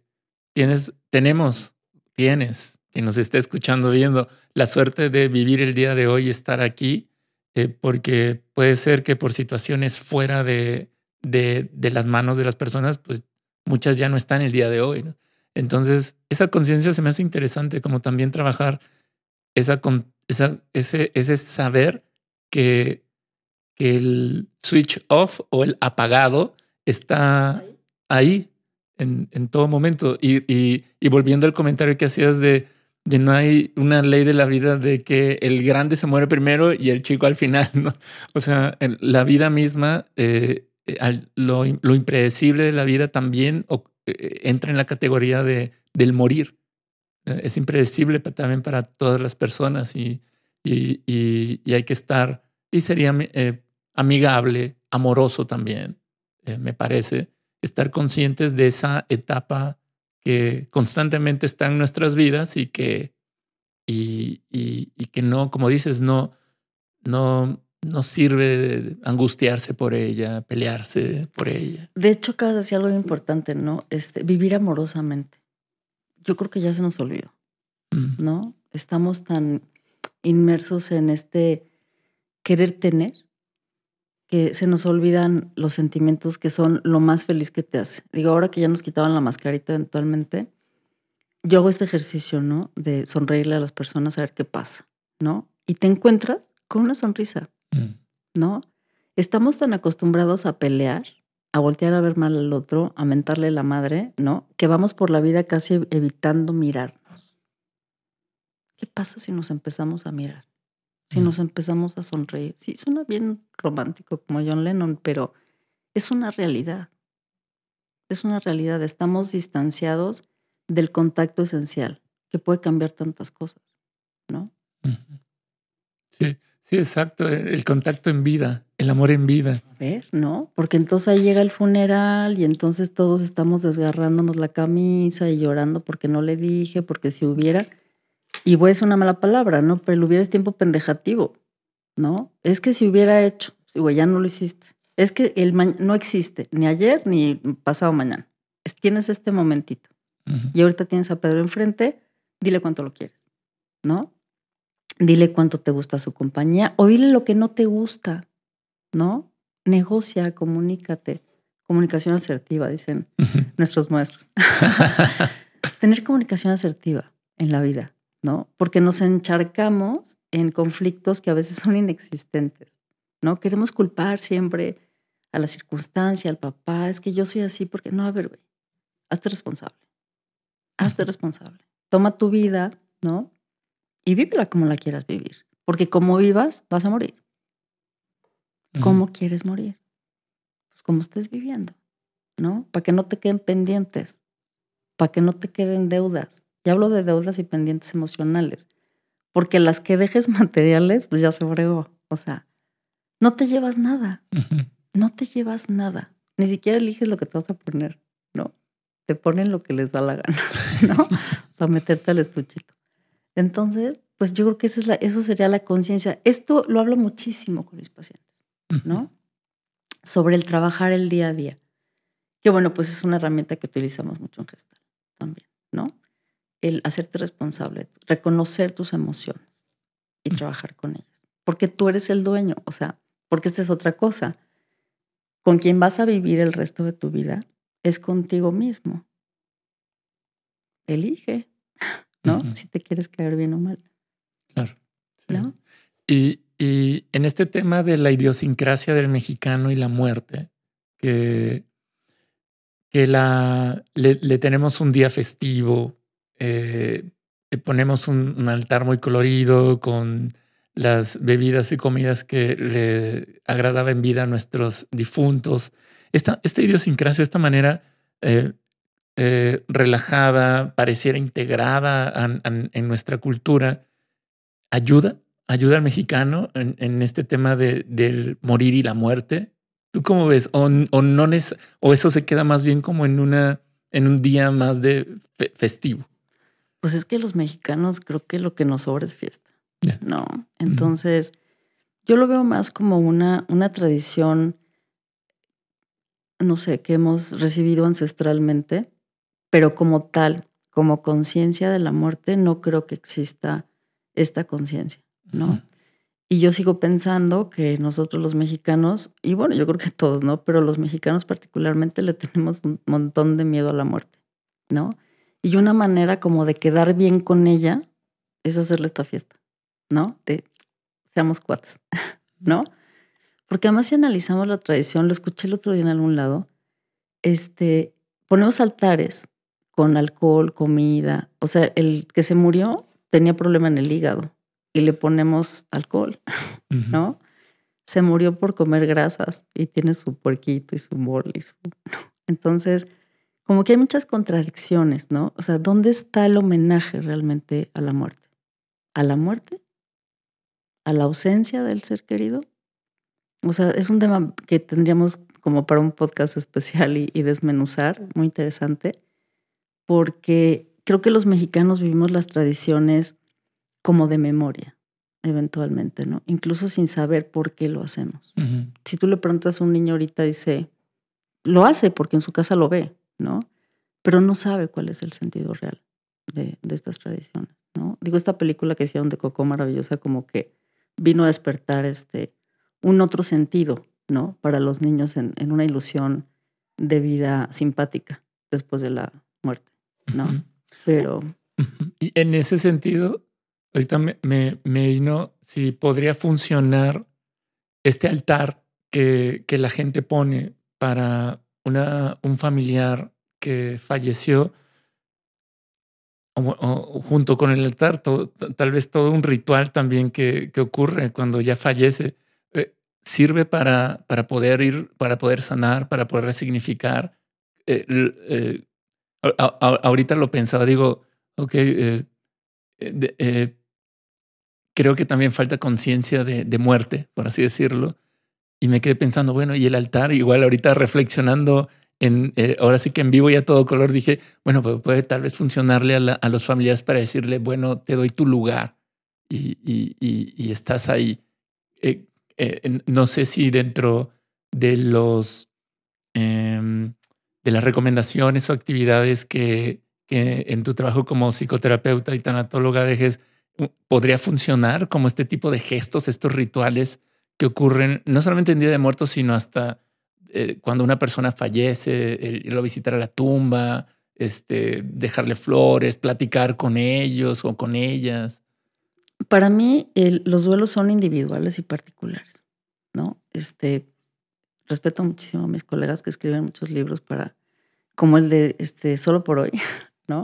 tienes, tenemos, tienes, que nos está escuchando, viendo, la suerte de vivir el día de hoy, estar aquí, eh, porque puede ser que por situaciones fuera de, de, de, las manos de las personas, pues muchas ya no están el día de hoy. Entonces, esa conciencia se me hace interesante, como también trabajar esa, esa, ese, ese saber que, que el switch off o el apagado está ahí en, en todo momento. Y, y, y, volviendo al comentario que hacías de, de no hay una ley de la vida de que el grande se muere primero y el chico al final, ¿no? O sea, la vida misma, eh, lo, lo, impredecible de la vida también entra en la categoría de, del morir. Eh, es impredecible también para todas las personas y, y, y hay que estar, y sería amigable, amoroso también, eh, me parece, estar conscientes de esa etapa que constantemente está en nuestras vidas y que, y, que no, como dices, no, no, no sirve angustiarse por ella, pelearse por ella. De hecho, acabas de decir algo importante, ¿no? Este, vivir amorosamente. Yo creo que ya se nos olvidó, mm. ¿no? Estamos tan inmersos en este querer tener que se nos olvidan los sentimientos que son lo más feliz que te hace. Digo, ahora que ya nos quitaban la mascarita eventualmente, yo hago este ejercicio, ¿no? De sonreírle a las personas a ver qué pasa, ¿no? Y te encuentras con una sonrisa, mm. ¿no? Estamos tan acostumbrados a pelear, a voltear a ver mal al otro, a mentarle la madre, ¿no? Que vamos por la vida casi evitando mirarnos. ¿Qué pasa si nos empezamos a mirar? Si mm. nos empezamos a sonreír. Sí, suena bien romántico como John Lennon, pero es una realidad. Es una realidad. Estamos distanciados del contacto esencial, que puede cambiar tantas cosas, ¿no? Sí, sí, exacto. E, el contacto en vida, el amor en vida. A ver, ¿no? Porque entonces ahí llega el funeral y entonces todos estamos desgarrándonos la camisa y llorando porque no le dije, porque si hubiera, y voy a decir una mala palabra, ¿no? Pero el hubiera es tiempo pendejativo, ¿no? Es que si hubiera hecho, digo, ya no lo hiciste. Es que el no existe, ni ayer ni pasado mañana. tienes este momentito. Y ahorita tienes a Pedro enfrente, dile cuánto lo quieres, ¿no? Dile cuánto te gusta su compañía o dile lo que no te gusta, ¿no? Negocia, comunícate. Comunicación asertiva, dicen nuestros maestros. Tener comunicación asertiva en la vida, ¿no? Porque nos encharcamos en conflictos que a veces son inexistentes, ¿no? Queremos culpar siempre a la circunstancia, al papá, es que yo soy así porque no, a ver, güey, hazte responsable hazte responsable. Toma tu vida, ¿no? Y vívela como la quieras vivir. Porque como vivas, vas a morir. ¿Cómo quieres morir? Pues como estés viviendo, ¿no? Para que no te queden pendientes, para que no te queden deudas. Ya hablo de deudas y pendientes emocionales. Porque las que dejes materiales, pues ya se fregó. O sea, no te llevas nada. No te llevas nada. Ni siquiera eliges lo que te vas a poner, ¿no? te ponen lo que les da la gana, ¿no? Para meterte al estuchito. Entonces, pues yo creo que esa es la, eso sería la conciencia. Esto lo hablo muchísimo con mis pacientes, ¿no? Sobre el trabajar el día a día. Que bueno, pues es una herramienta que utilizamos mucho en Gestal también, ¿no? El hacerte responsable, reconocer tus emociones y trabajar con ellas. Porque tú eres el dueño, o sea, porque esta es otra cosa. Con quien vas a vivir el resto de tu vida es contigo mismo. Elige, ¿no? Si te quieres caer bien o mal. Claro. ¿No? Y, en este tema de la idiosincrasia del mexicano y la muerte, que, que la, le, tenemos un día festivo, eh, ponemos un, altar muy colorido con las bebidas y comidas que le agradaba en vida a nuestros difuntos esta, esta idiosincrasia, esta manera eh, eh, relajada, pareciera integrada en nuestra cultura, ayuda, ayuda al mexicano en, este tema de, del morir y la muerte. ¿Tú cómo ves? O, no o eso se queda más bien como en una en un día más de festivo. Pues es que los mexicanos creo que lo que nos sobra es fiesta. No. Entonces, yo lo veo más como una, una tradición no sé, que hemos recibido ancestralmente, pero como tal, como conciencia de la muerte, no creo que exista esta conciencia, ¿no? Y yo sigo pensando que nosotros los mexicanos, y bueno, yo creo que todos, ¿no? Pero los mexicanos particularmente le tenemos un montón de miedo a la muerte, ¿no? Y una manera como de quedar bien con ella es hacerle esta fiesta, ¿no? De seamos cuates, ¿no? Porque además si analizamos la tradición, lo escuché el otro día en algún lado, este, ponemos altares con alcohol, comida. O sea, el que se murió tenía problema en el hígado y le ponemos alcohol, ¿no? Se murió por comer grasas y tiene su puerquito y su mole. Y su... Entonces, como que hay muchas contradicciones, ¿no? O sea, ¿dónde está el homenaje realmente a la muerte? ¿A la muerte? ¿A la ausencia del ser querido? O sea, es un tema que tendríamos como para un podcast especial y, desmenuzar, muy interesante, porque creo que los mexicanos vivimos las tradiciones como de memoria, eventualmente, ¿no? Incluso sin saber por qué lo hacemos. Si tú le preguntas a un niño ahorita, dice, lo hace porque en su casa lo ve, ¿no? Pero no sabe cuál es el sentido real de, estas tradiciones, ¿no? Digo, esta película que hicieron de Coco maravillosa como que vino a despertar este, un otro sentido, ¿no? Para los niños en, una ilusión de vida simpática después de la muerte, ¿no? Pero... Y en ese sentido, ahorita me, me, vino si podría funcionar este altar que, que la gente pone para una, un familiar que falleció o, junto con el altar, tal vez todo un ritual también que, que ocurre cuando ya fallece, eh, sirve para, para poder ir, para poder sanar, para poder resignificar. Eh, eh, ahorita lo pensaba, digo, ok, creo que también falta conciencia de, muerte, por así decirlo. Y me quedé pensando, bueno, y el altar, igual ahorita reflexionando en, eh, ahora sí que en vivo y a todo color dije, bueno, pues puede tal vez funcionarle a, los familiares para decirle, bueno, te doy tu lugar y, y, estás ahí. Eh, eh, no sé si dentro de los em, de las recomendaciones o actividades que, en tu trabajo como psicoterapeuta y tanatóloga dejes, podría funcionar como este tipo de gestos, estos rituales que ocurren no solamente en Día de Muertos, sino hasta eh, cuando una persona fallece, irlo a visitar a la tumba, este, dejarle flores, platicar con ellos o con ellas. Para mí, los duelos son individuales y particulares, ¿no? Este, respeto muchísimo a mis colegas que escriben muchos libros para, como el de este, Solo por hoy, ¿no?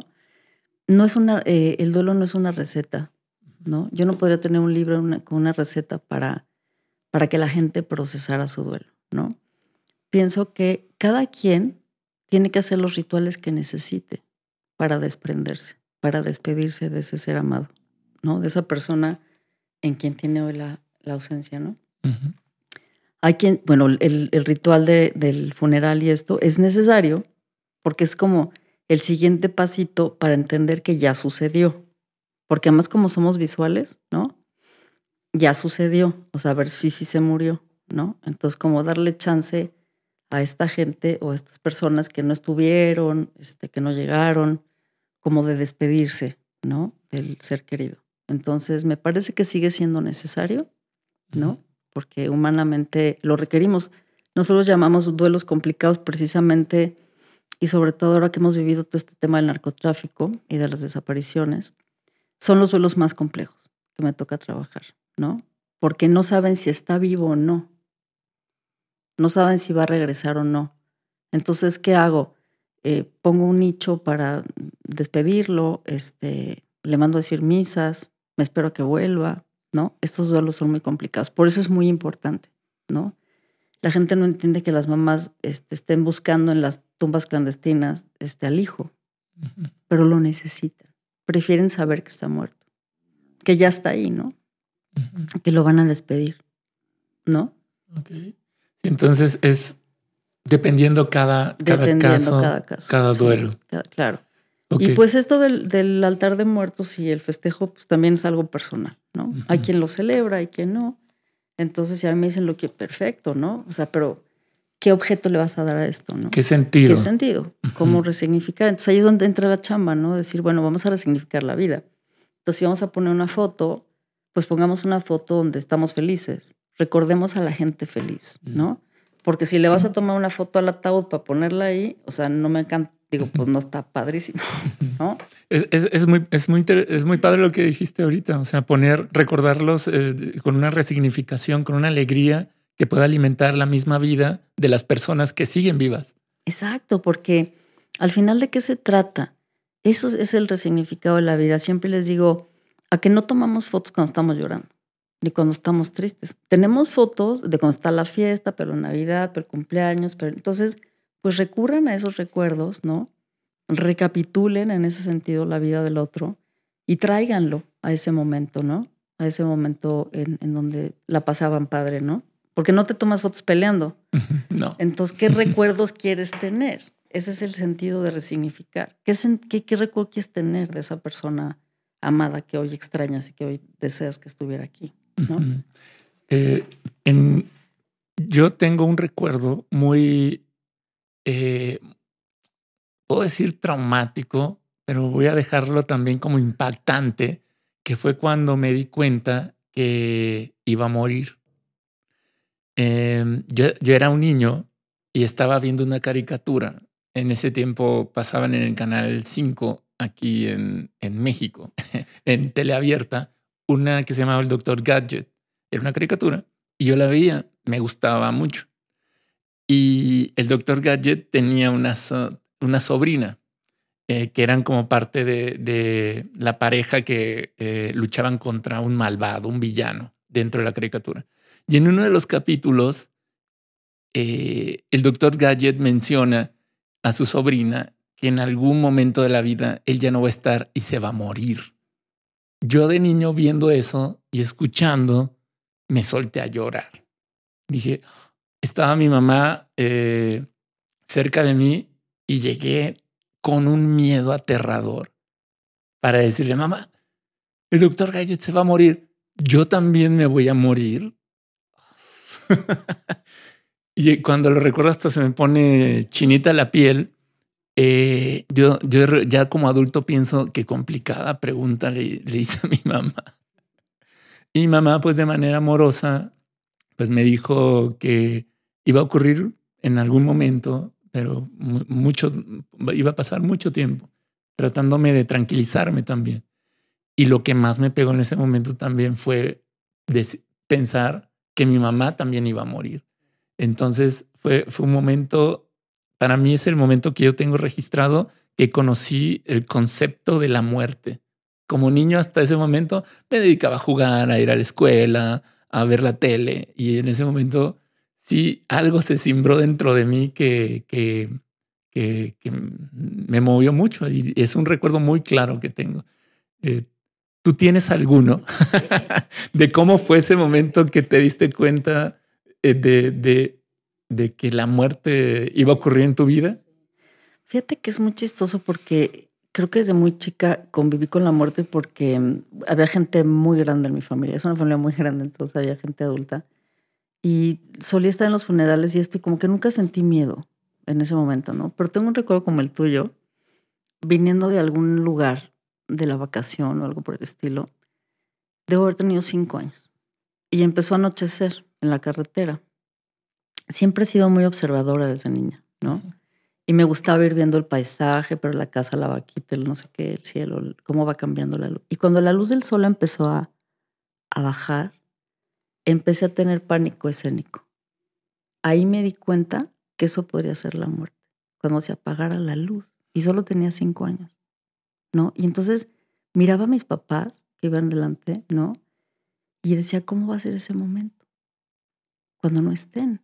No es una, eh, el duelo no es una receta, ¿no? Yo no podría tener un libro con una receta para, para que la gente procesara su duelo, ¿no? pienso que cada quien tiene que hacer los rituales que necesite para desprenderse, para despedirse de ese ser amado, ¿no? De esa persona en quien tiene hoy la, ausencia, ¿no? Quien, bueno, el, ritual del funeral y esto es necesario porque es como el siguiente pasito para entender que ya sucedió. Porque además como somos visuales, ¿no? Ya sucedió, o sea, a ver si sí se murió, ¿no? Entonces como darle chance a esta gente o a estas personas que no estuvieron, este, que no llegaron, como de despedirse, ¿no? Del ser querido. Entonces, me parece que sigue siendo necesario, ¿no? Porque humanamente lo requerimos. Nosotros llamamos duelos complicados precisamente, y sobre todo ahora que hemos vivido todo este tema del narcotráfico y de las desapariciones, son los duelos más complejos que me toca trabajar, ¿no? Porque no saben si está vivo o no no saben si va a regresar o no. Entonces, ¿qué hago? Eh, pongo un nicho para despedirlo, este, le mando a decir misas, me espero que vuelva, ¿no? Estos duelos son muy complicados. Por eso es muy importante, ¿no? La gente no entiende que las mamás este, estén buscando en las tumbas clandestinas este, al hijo, pero lo necesitan. Prefieren saber que está muerto, que ya está ahí, ¿no? Que lo van a despedir, ¿no? Okay. Entonces es dependiendo cada, cada, caso, cada duelo. claro. Y pues esto del, altar de muertos y el festejo pues también es algo personal, ¿no? Hay quien lo celebra, hay quien no. Entonces si a mí me dicen lo que perfecto, ¿no? O sea, pero ¿qué objeto le vas a dar a esto, no? ¿Qué sentido? ¿Qué sentido? ¿Cómo resignificar? Entonces ahí es donde entra la chamba, ¿no? Decir, bueno, vamos a resignificar la vida. Entonces si vamos a poner una foto, pues pongamos una foto donde estamos felices recordemos a la gente feliz, ¿no? Porque si le vas a tomar una foto al ataúd para ponerla ahí, o sea, no me encanta, digo, pues no está padrísimo, ¿no? Es, muy, es, muy, es muy padre lo que dijiste ahorita, o sea, poner, recordarlos eh, con una resignificación, con una alegría que pueda alimentar la misma vida de las personas que siguen vivas. Exacto, porque al final de qué se trata, eso es el resignificado de la vida. Siempre les digo, a que no tomamos fotos cuando estamos llorando ni cuando estamos tristes. Tenemos fotos de cuando está la fiesta, pero Navidad, pero cumpleaños, pero entonces, pues recurran a esos recuerdos, ¿no? Recapitulen en ese sentido la vida del otro y tráiganlo a ese momento, ¿no? A ese momento en, donde la pasaban padre, ¿no? porque no te tomas fotos peleando. No. Entonces, ¿qué recuerdos quieres tener? Ese es el sentido de resignificar. ¿Qué, qué, qué recuerdo quieres tener de esa persona amada que hoy extrañas y que hoy deseas que estuviera aquí? Eh, en, yo tengo un recuerdo muy, eh, puedo decir traumático, pero voy a dejarlo también como impactante, que fue cuando me di cuenta que iba a morir. Em, yo, era un niño y estaba viendo una caricatura. En ese tiempo pasaban en el canal 5 aquí en, en México, en teleabierta, una que se llamaba El Doctor Gadget. Era una caricatura y yo la veía, me gustaba mucho. Y el Doctor Gadget tenía una, una sobrina eh, que eran como parte de, de la pareja que eh, luchaban contra un malvado, un villano dentro de la caricatura. Y en uno de los capítulos, eh, el Doctor Gadget menciona a su sobrina que en algún momento de la vida él ya no va a estar y se va a morir. Yo de niño viendo eso y escuchando, me solté a llorar. Dije, estaba mi mamá eh, cerca de mí y llegué con un miedo aterrador para decirle, mamá, el doctor Gadget se va a morir. Yo también me voy a morir. y cuando lo recuerdo hasta se me pone chinita la piel eh, yo, yo ya como adulto pienso que complicada pregunta le, le hice a mi mamá. Y mamá, pues de manera amorosa, pues me dijo que iba a ocurrir en algún momento, pero mucho, iba a pasar mucho tiempo, tratándome de tranquilizarme también. Y lo que más me pegó en ese momento también fue pensar que mi mamá también iba a morir. Entonces fue, fue un momento para mí es el momento que yo tengo registrado que conocí el concepto de la muerte. Como niño hasta ese momento me dedicaba a jugar, a ir a la escuela, a ver la tele y en ese momento sí algo se cimbró dentro de mí que, que, que, me movió mucho y es un recuerdo muy claro que tengo. Eh, ¿Tú tienes alguno de cómo fue ese momento que te diste cuenta eh, de, de, de que la muerte iba a ocurrir en tu vida? Fíjate que es muy chistoso porque creo que desde muy chica conviví con la muerte porque mm, había gente muy grande en mi familia. Es una familia muy grande, entonces había gente adulta. Y solía estar en los funerales y esto, y como que nunca sentí miedo en ese momento, ¿no? Pero tengo un recuerdo como el tuyo, viniendo de algún lugar de la vacación o algo por el estilo. Debo haber tenido cinco años. Y empezó a anochecer en la carretera siempre he sido muy observadora desde niña, ¿no? Y me gustaba ir viendo el paisaje, pero la casa, la vaquita, el no sé qué, el cielo, cómo va cambiando la luz. Y cuando la luz del sol empezó a, a bajar, empecé a tener pánico escénico. Ahí me di cuenta que eso podría ser la muerte, cuando se apagara la luz. Y solo tenía cinco años, ¿no? Y entonces miraba a mis papás que iban delante, ¿no? Y decía, ¿cómo va a ser ese momento? Cuando no estén.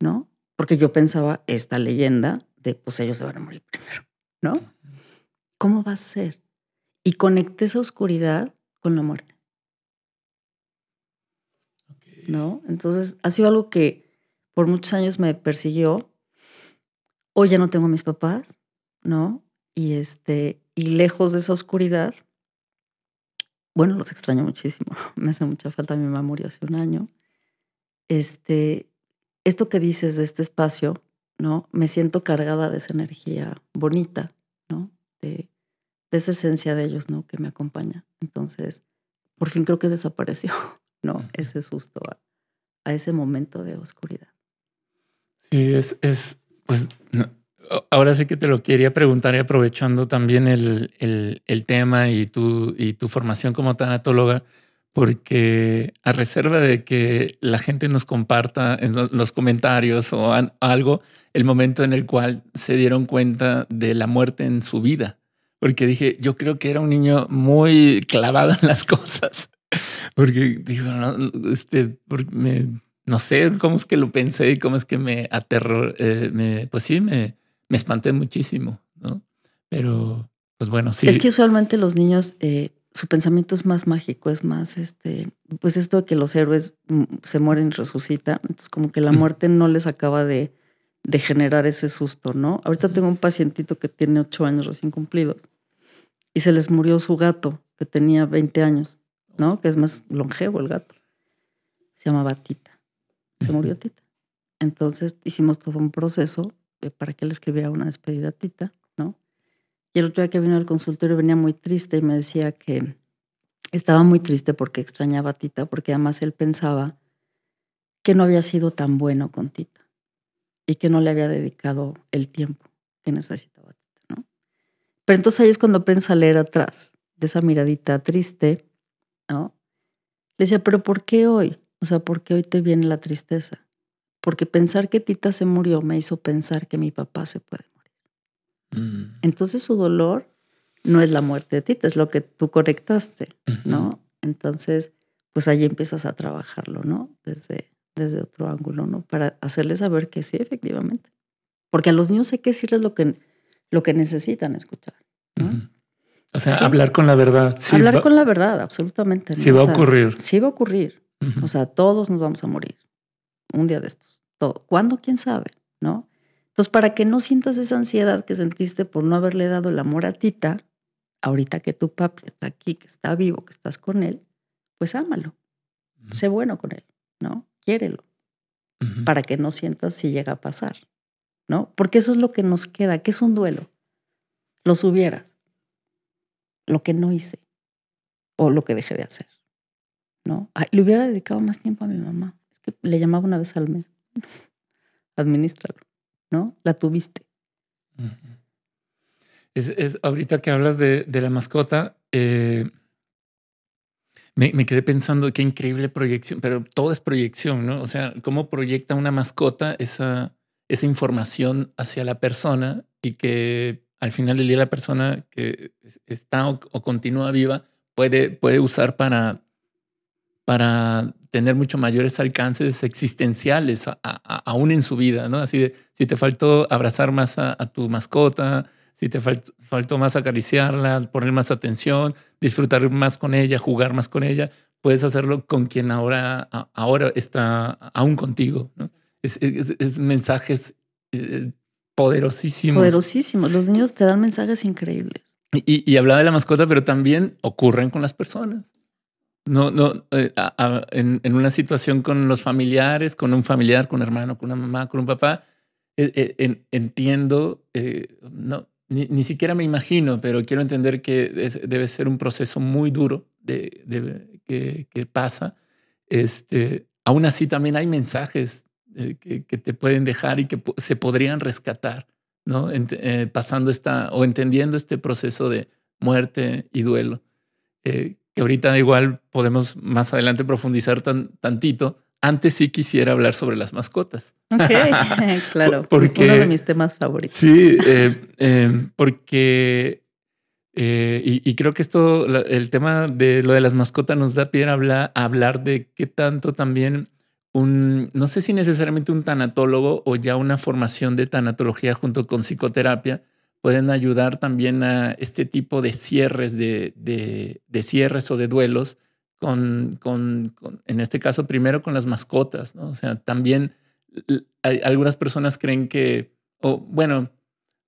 ¿no? Porque yo pensaba esta leyenda de, pues ellos se van a morir primero, ¿no? ¿Cómo va a ser? Y conecté esa oscuridad con la muerte. ¿No? Entonces, ha sido algo que por muchos años me persiguió. Hoy ya no tengo a mis papás, ¿no? Y este, y lejos de esa oscuridad, bueno, los extraño muchísimo. Me hace mucha falta. Mi mamá murió hace un año. Este, esto que dices de este espacio, ¿no? Me siento cargada de esa energía bonita, ¿no? De, esa esencia de ellos, ¿no? Que me acompaña. Entonces, por fin creo que desapareció, ¿no? Ese susto a, ese momento de oscuridad. Sí, es, es pues, ahora sí que te lo quería preguntar y aprovechando también el, el, el tema y tu, y tu formación como tanatóloga porque a reserva de que la gente nos comparta en los comentarios o algo el momento en el cual se dieron cuenta de la muerte en su vida. Porque dije, yo creo que era un niño muy clavado en las cosas. Porque digo, no, este, no sé cómo es que lo pensé y cómo es que me aterró, eh, me, pues sí, me, me espanté muchísimo, ¿no? Pero, pues bueno, sí. Es que usualmente los niños eh, su pensamiento es más mágico, es más, este, pues esto de que los héroes mm, se mueren y resucitan, entonces como que la muerte no les acaba de, de generar ese susto, ¿no? Ahorita tengo un pacientito que tiene ocho años recién cumplidos y se les murió su gato, que tenía 20 años, ¿no? Que es más longevo el gato. Se llamaba Tita. Se murió Tita. Entonces hicimos todo un proceso para que él escribiera una despedida a Tita, ¿no? Y el otro día que vino al consultorio venía muy triste y me decía que estaba muy triste porque extrañaba a Tita, porque además él pensaba que no había sido tan bueno con Tita y que no le había dedicado el tiempo que necesitaba Tita, ¿no? Pero entonces ahí es cuando piensa leer atrás de esa miradita triste, ¿no? Le decía, pero ¿por qué hoy? O sea, ¿por qué hoy te viene la tristeza? Porque pensar que Tita se murió me hizo pensar que mi papá se puede Mm. Entonces su dolor no es la muerte de Tita, es lo que tú conectaste, ¿no? Entonces, pues ahí empiezas a trabajarlo, ¿no? Desde, desde otro ángulo, ¿no? Para hacerles saber que sí, efectivamente. Porque a los niños hay que decirles lo que, lo que necesitan escuchar. ¿no? O sea, hablar con la verdad. hablar con la verdad, absolutamente. Sí va a ocurrir. Sí va a ocurrir. O sea, todos nos vamos a morir. Un día de estos. Todo. ¿Cuándo? ¿Quién sabe? ¿No? Entonces, para que no sientas esa ansiedad que sentiste por no haberle dado el amor a Tita, ahorita que tu papi está aquí, que está vivo, que estás con él, pues ámalo. Sé bueno con él, ¿no? Quiérelo. Para que no sientas si llega a pasar, ¿no? Porque eso es lo que nos queda, que es un duelo. Los hubieras. Lo que no hice. O lo que dejé de hacer. ¿No? le hubiera dedicado más tiempo a mi mamá. Es que le llamaba una vez al mes. Administralo. ¿no? La tuviste. es, ahorita que hablas de, la mascota, eh, me, quedé pensando qué increíble proyección, pero todo es proyección, ¿no? O sea, cómo proyecta una mascota esa, esa información hacia la persona y que al final del día la persona que está o, continúa viva puede, puede usar para, para tener mucho mayores alcances existenciales aún en su vida, ¿no? Así de, si te faltó abrazar más a, tu mascota, si te faltó más acariciarla, poner más atención, disfrutar más con ella, jugar más con ella, puedes hacerlo con quien ahora, ahora está aún contigo, ¿no? Es, mensajes eh, poderosísimos. Poderosísimos. Los niños te dan mensajes increíbles. Y, y hablaba de la mascota, pero también ocurren con las personas no, no, eh, en, una situación con los familiares, con un familiar, con un hermano, con una mamá, con un papá, eh, eh, entiendo, no, ni, siquiera me imagino, pero quiero entender que debe ser un proceso muy duro de, que, pasa. Este, aún así también hay mensajes que, te pueden dejar y que se podrían rescatar, ¿no? pasando esta o entendiendo este proceso de muerte y duelo que ahorita igual podemos más adelante profundizar tan, tantito. Antes sí quisiera hablar sobre las mascotas. Ok, claro. porque, uno de mis temas favoritos. Sí, eh, eh, porque eh, y, creo que esto, el tema de lo de las mascotas nos da pie a hablar, a hablar de qué tanto también un, no sé si necesariamente un tanatólogo o ya una formación de tanatología junto con psicoterapia pueden ayudar también a este tipo de cierres, de, de, cierres o de duelos, con, con, en este caso, primero con las mascotas, ¿no? O sea, también algunas personas creen que, o bueno,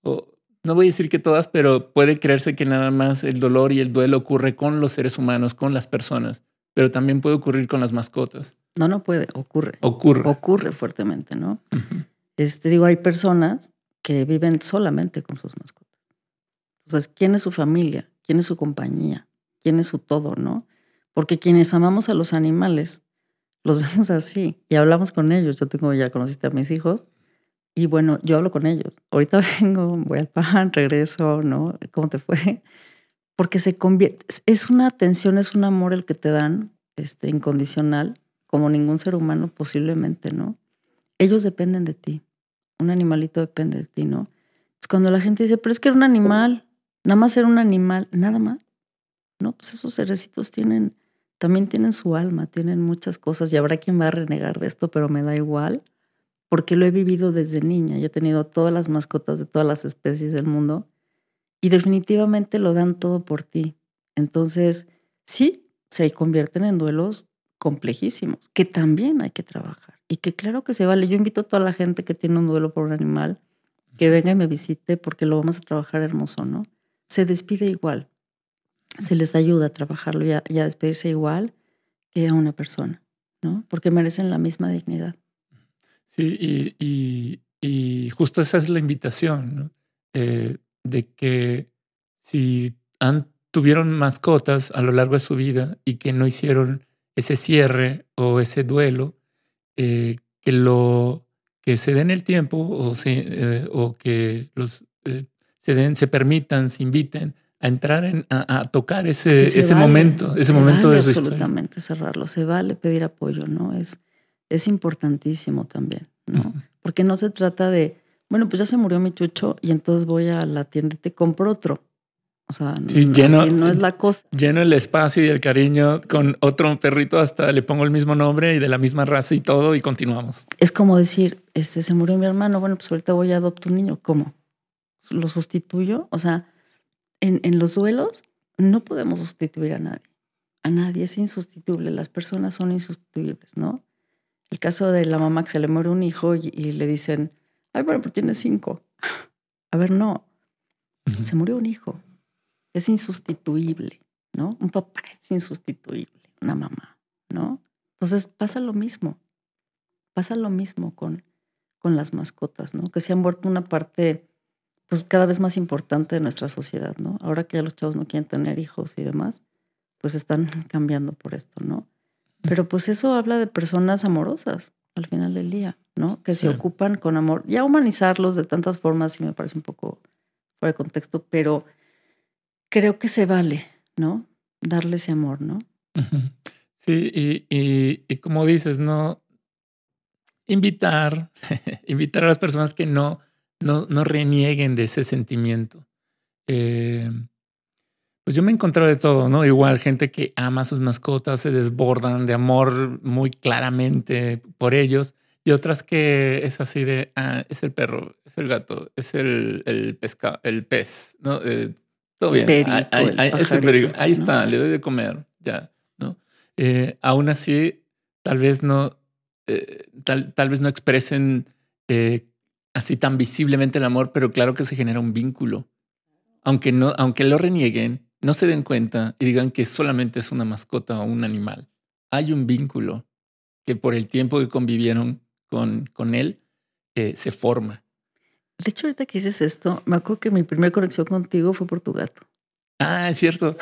no voy a decir que todas, pero puede creerse que nada más el dolor y el duelo ocurre con los seres humanos, con las personas, pero también puede ocurrir con las mascotas. No, no puede, ocurre. Ocurre. Ocurre fuertemente, ¿no? Este, digo, hay personas que viven solamente con sus mascotas. Entonces, ¿quién es su familia? ¿Quién es su compañía? ¿Quién es su todo, no? Porque quienes amamos a los animales, los vemos así y hablamos con ellos. Yo tengo, ya conociste a mis hijos y bueno, yo hablo con ellos. Ahorita vengo, voy al pan, regreso, ¿no? ¿Cómo te fue? Porque se convierte, es una atención, es un amor el que te dan, este, incondicional, como ningún ser humano posiblemente, ¿no? Ellos dependen de ti un animalito depende de ti, ¿no? Es cuando la gente dice, pero es que era un animal, nada más era un animal, nada más. No, pues esos cerecitos tienen, también tienen su alma, tienen muchas cosas y habrá quien va a renegar de esto, pero me da igual, porque lo he vivido desde niña y he tenido todas las mascotas de todas las especies del mundo y definitivamente lo dan todo por ti. Entonces, sí se convierten en duelos complejísimos, que también hay que trabajar. Y que claro que se vale. Yo invito a toda la gente que tiene un duelo por un animal que venga y me visite porque lo vamos a trabajar hermoso, ¿no? Se despide igual. Se les ayuda a trabajarlo y a, despedirse igual que a una persona, ¿no? Porque merecen la misma dignidad. Sí, y, justo esa es la invitación, ¿no? Eh, de que si han, tuvieron mascotas a lo largo de su vida y que no hicieron ese cierre o ese duelo, eh, que lo que se den el tiempo o, eh, o que los se den, se permitan, se inviten a entrar en, a, tocar ese, ese momento, ese momento de su absolutamente cerrarlo. Se vale pedir apoyo, ¿no? Es, es importantísimo también, ¿no? Porque no se trata de, bueno, pues ya se murió mi chucho y entonces voy a la tienda y te compro otro. O sea, no, no es la cosa. Lleno el espacio y el cariño con otro perrito, hasta le pongo el mismo nombre y de la misma raza y todo, y continuamos. Es como decir, este se murió mi hermano, bueno, pues ahorita voy a adoptar un niño. ¿Cómo? ¿Lo sustituyo? O sea, en, en los duelos no podemos sustituir a nadie. A nadie es insustituible. Las personas son insustituibles, ¿no? El caso de la mamá que se le muere un hijo y, le dicen, ay, bueno, pero tiene cinco. A ver, no. Se murió un hijo. Es insustituible, ¿no? Un papá es insustituible, una mamá, ¿no? Entonces pasa lo mismo. Pasa lo mismo con, con las mascotas, ¿no? Que se han vuelto una parte pues cada vez más importante de nuestra sociedad, ¿no? Ahora que ya los chavos no quieren tener hijos y demás, pues están cambiando por esto, ¿no? Pero pues eso habla de personas amorosas al final del día, ¿no? Que se ocupan con amor. Ya humanizarlos de tantas formas sí me parece un poco fuera de contexto, pero creo que se vale, ¿no? Darle ese amor, ¿no? Sí, y, y, como dices, ¿no? Invitar, invitar a las personas que no no, no renieguen de ese sentimiento. Eh, pues yo me he encontrado de todo, ¿no? Igual gente que ama a sus mascotas, se desbordan de amor muy claramente por ellos, y otras que es así de, ah, es el perro, es el gato, es el, el pescado, el pez, ¿no? Eh, todo bien, ahí, es el ahí está, le doy de comer, ya, ¿no? Eh, aún así, tal vez no, tal, tal vez no expresen así tan visiblemente el amor, pero claro que se genera un vínculo. Aunque no, aunque lo renieguen, no se den cuenta y digan que solamente es una mascota o un animal. Hay un vínculo que por el tiempo que convivieron con, con él eh, se forma. De hecho, ahorita que dices esto, me acuerdo que mi primera conexión contigo fue por tu gato. Ah, es cierto.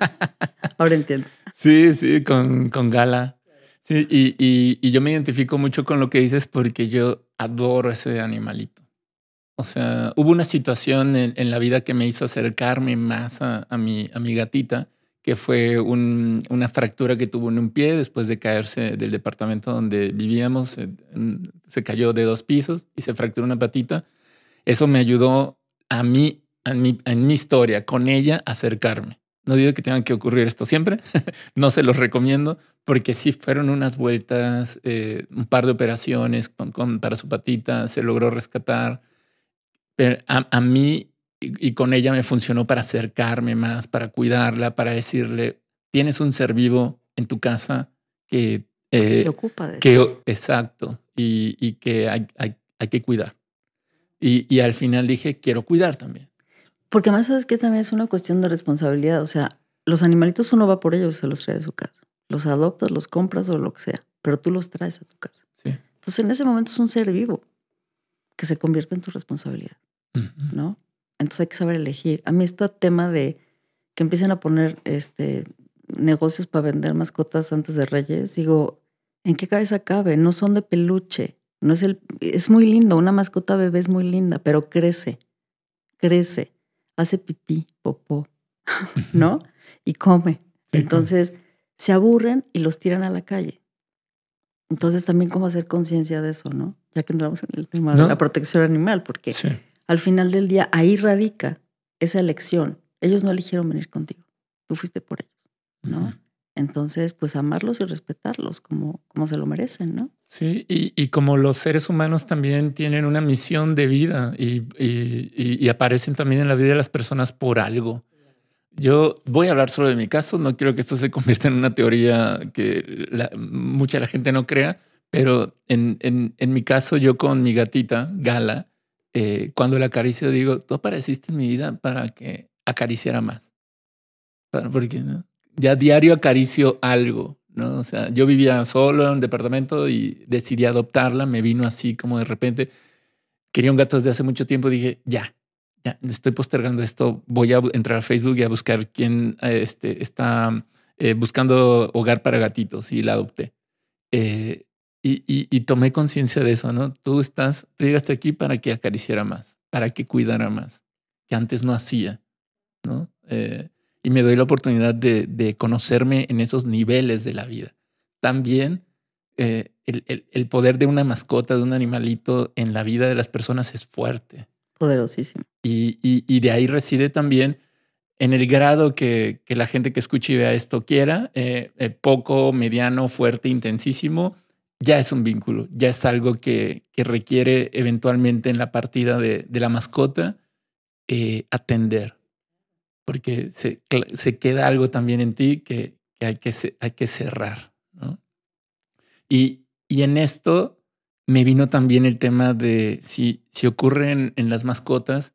Ahora entiendo. Sí, sí, con, con Gala. Sí, y, y, yo me identifico mucho con lo que dices porque yo adoro ese animalito. O sea, hubo una situación en, la vida que me hizo acercarme más a, mi, a mi gatita, que fue una fractura que tuvo en un pie después de caerse del departamento donde vivíamos. Se, cayó de dos pisos y se fracturó una patita. Eso me ayudó a mí, mi, en mi historia, con ella, acercarme. No digo que tengan que ocurrir esto siempre, no se los recomiendo, porque sí fueron unas vueltas, eh, un par de operaciones con, para su patita, se logró rescatar. Pero a, mí y, con ella me funcionó para acercarme más, para cuidarla, para decirle, tienes un ser vivo en tu casa que... Eh, se ocupa de que, Exacto, y, y que hay, hay, hay, que cuidar. Y, y al final dije, quiero cuidar también. Porque más sabes que también es una cuestión de responsabilidad. O sea, los animalitos uno va por ellos y se los trae de su casa. Los adoptas, los compras o lo que sea, pero tú los traes a tu casa. Sí. Entonces en ese momento es un ser vivo que se convierte en tu responsabilidad, ¿no? Entonces hay que saber elegir. A mí este tema de que empiecen a poner este, negocios para vender mascotas antes de Reyes, digo, ¿en qué cabeza cabe? No son de peluche. No es el, es muy lindo, una mascota bebé es muy linda, pero crece, crece hace pipí, popó, ¿no? Y come. Entonces se aburren y los tiran a la calle. Entonces también cómo hacer conciencia de eso, ¿no? Ya que entramos en el tema de la protección animal, porque al final del día ahí radica esa elección. Ellos no eligieron venir contigo, tú fuiste por ellos, ¿no? Entonces, pues amarlos y respetarlos como, como se lo merecen, ¿no? Sí, y, como los seres humanos también tienen una misión de vida y, y, aparecen también en la vida de las personas por algo. yo voy a hablar solo de mi caso. No quiero que esto se convierta en una teoría que mucha la gente no crea, pero en, en, mi caso, yo con mi gatita, Gala, eh, cuando la acaricio, digo, tú apareciste en mi vida para que acariciara más. Porque ¿no? Ya diario acaricio algo, ¿no? O sea, yo vivía solo en un departamento y decidí adoptarla. Me vino así como de repente. Quería un gato desde hace mucho tiempo. Dije, ya, ya, estoy postergando esto. Voy a entrar a Facebook y a buscar quién este, está eh, buscando hogar para gatitos y la adopté. Eh, y, y, tomé conciencia de eso, ¿no? Tú estás, llegaste aquí para que acariciara más, para que cuidara más, que antes no hacía, ¿no? Eh, y me doy la oportunidad de, de, conocerme en esos niveles de la vida. También el, el, el, poder de una mascota, de un animalito en la vida de las personas es fuerte. Poderosísimo. Y, y, y de ahí reside también en el grado que, que, la gente que escuche y vea esto quiera, eh, eh, poco, mediano, fuerte, intensísimo, ya es un vínculo, ya es algo que, que requiere eventualmente en la partida de, de la mascota eh, atender, porque se, se, queda algo también en ti que, que hay, que hay que cerrar. ¿no? Y, y en esto me vino también el tema de si, si ocurre en, en las mascotas,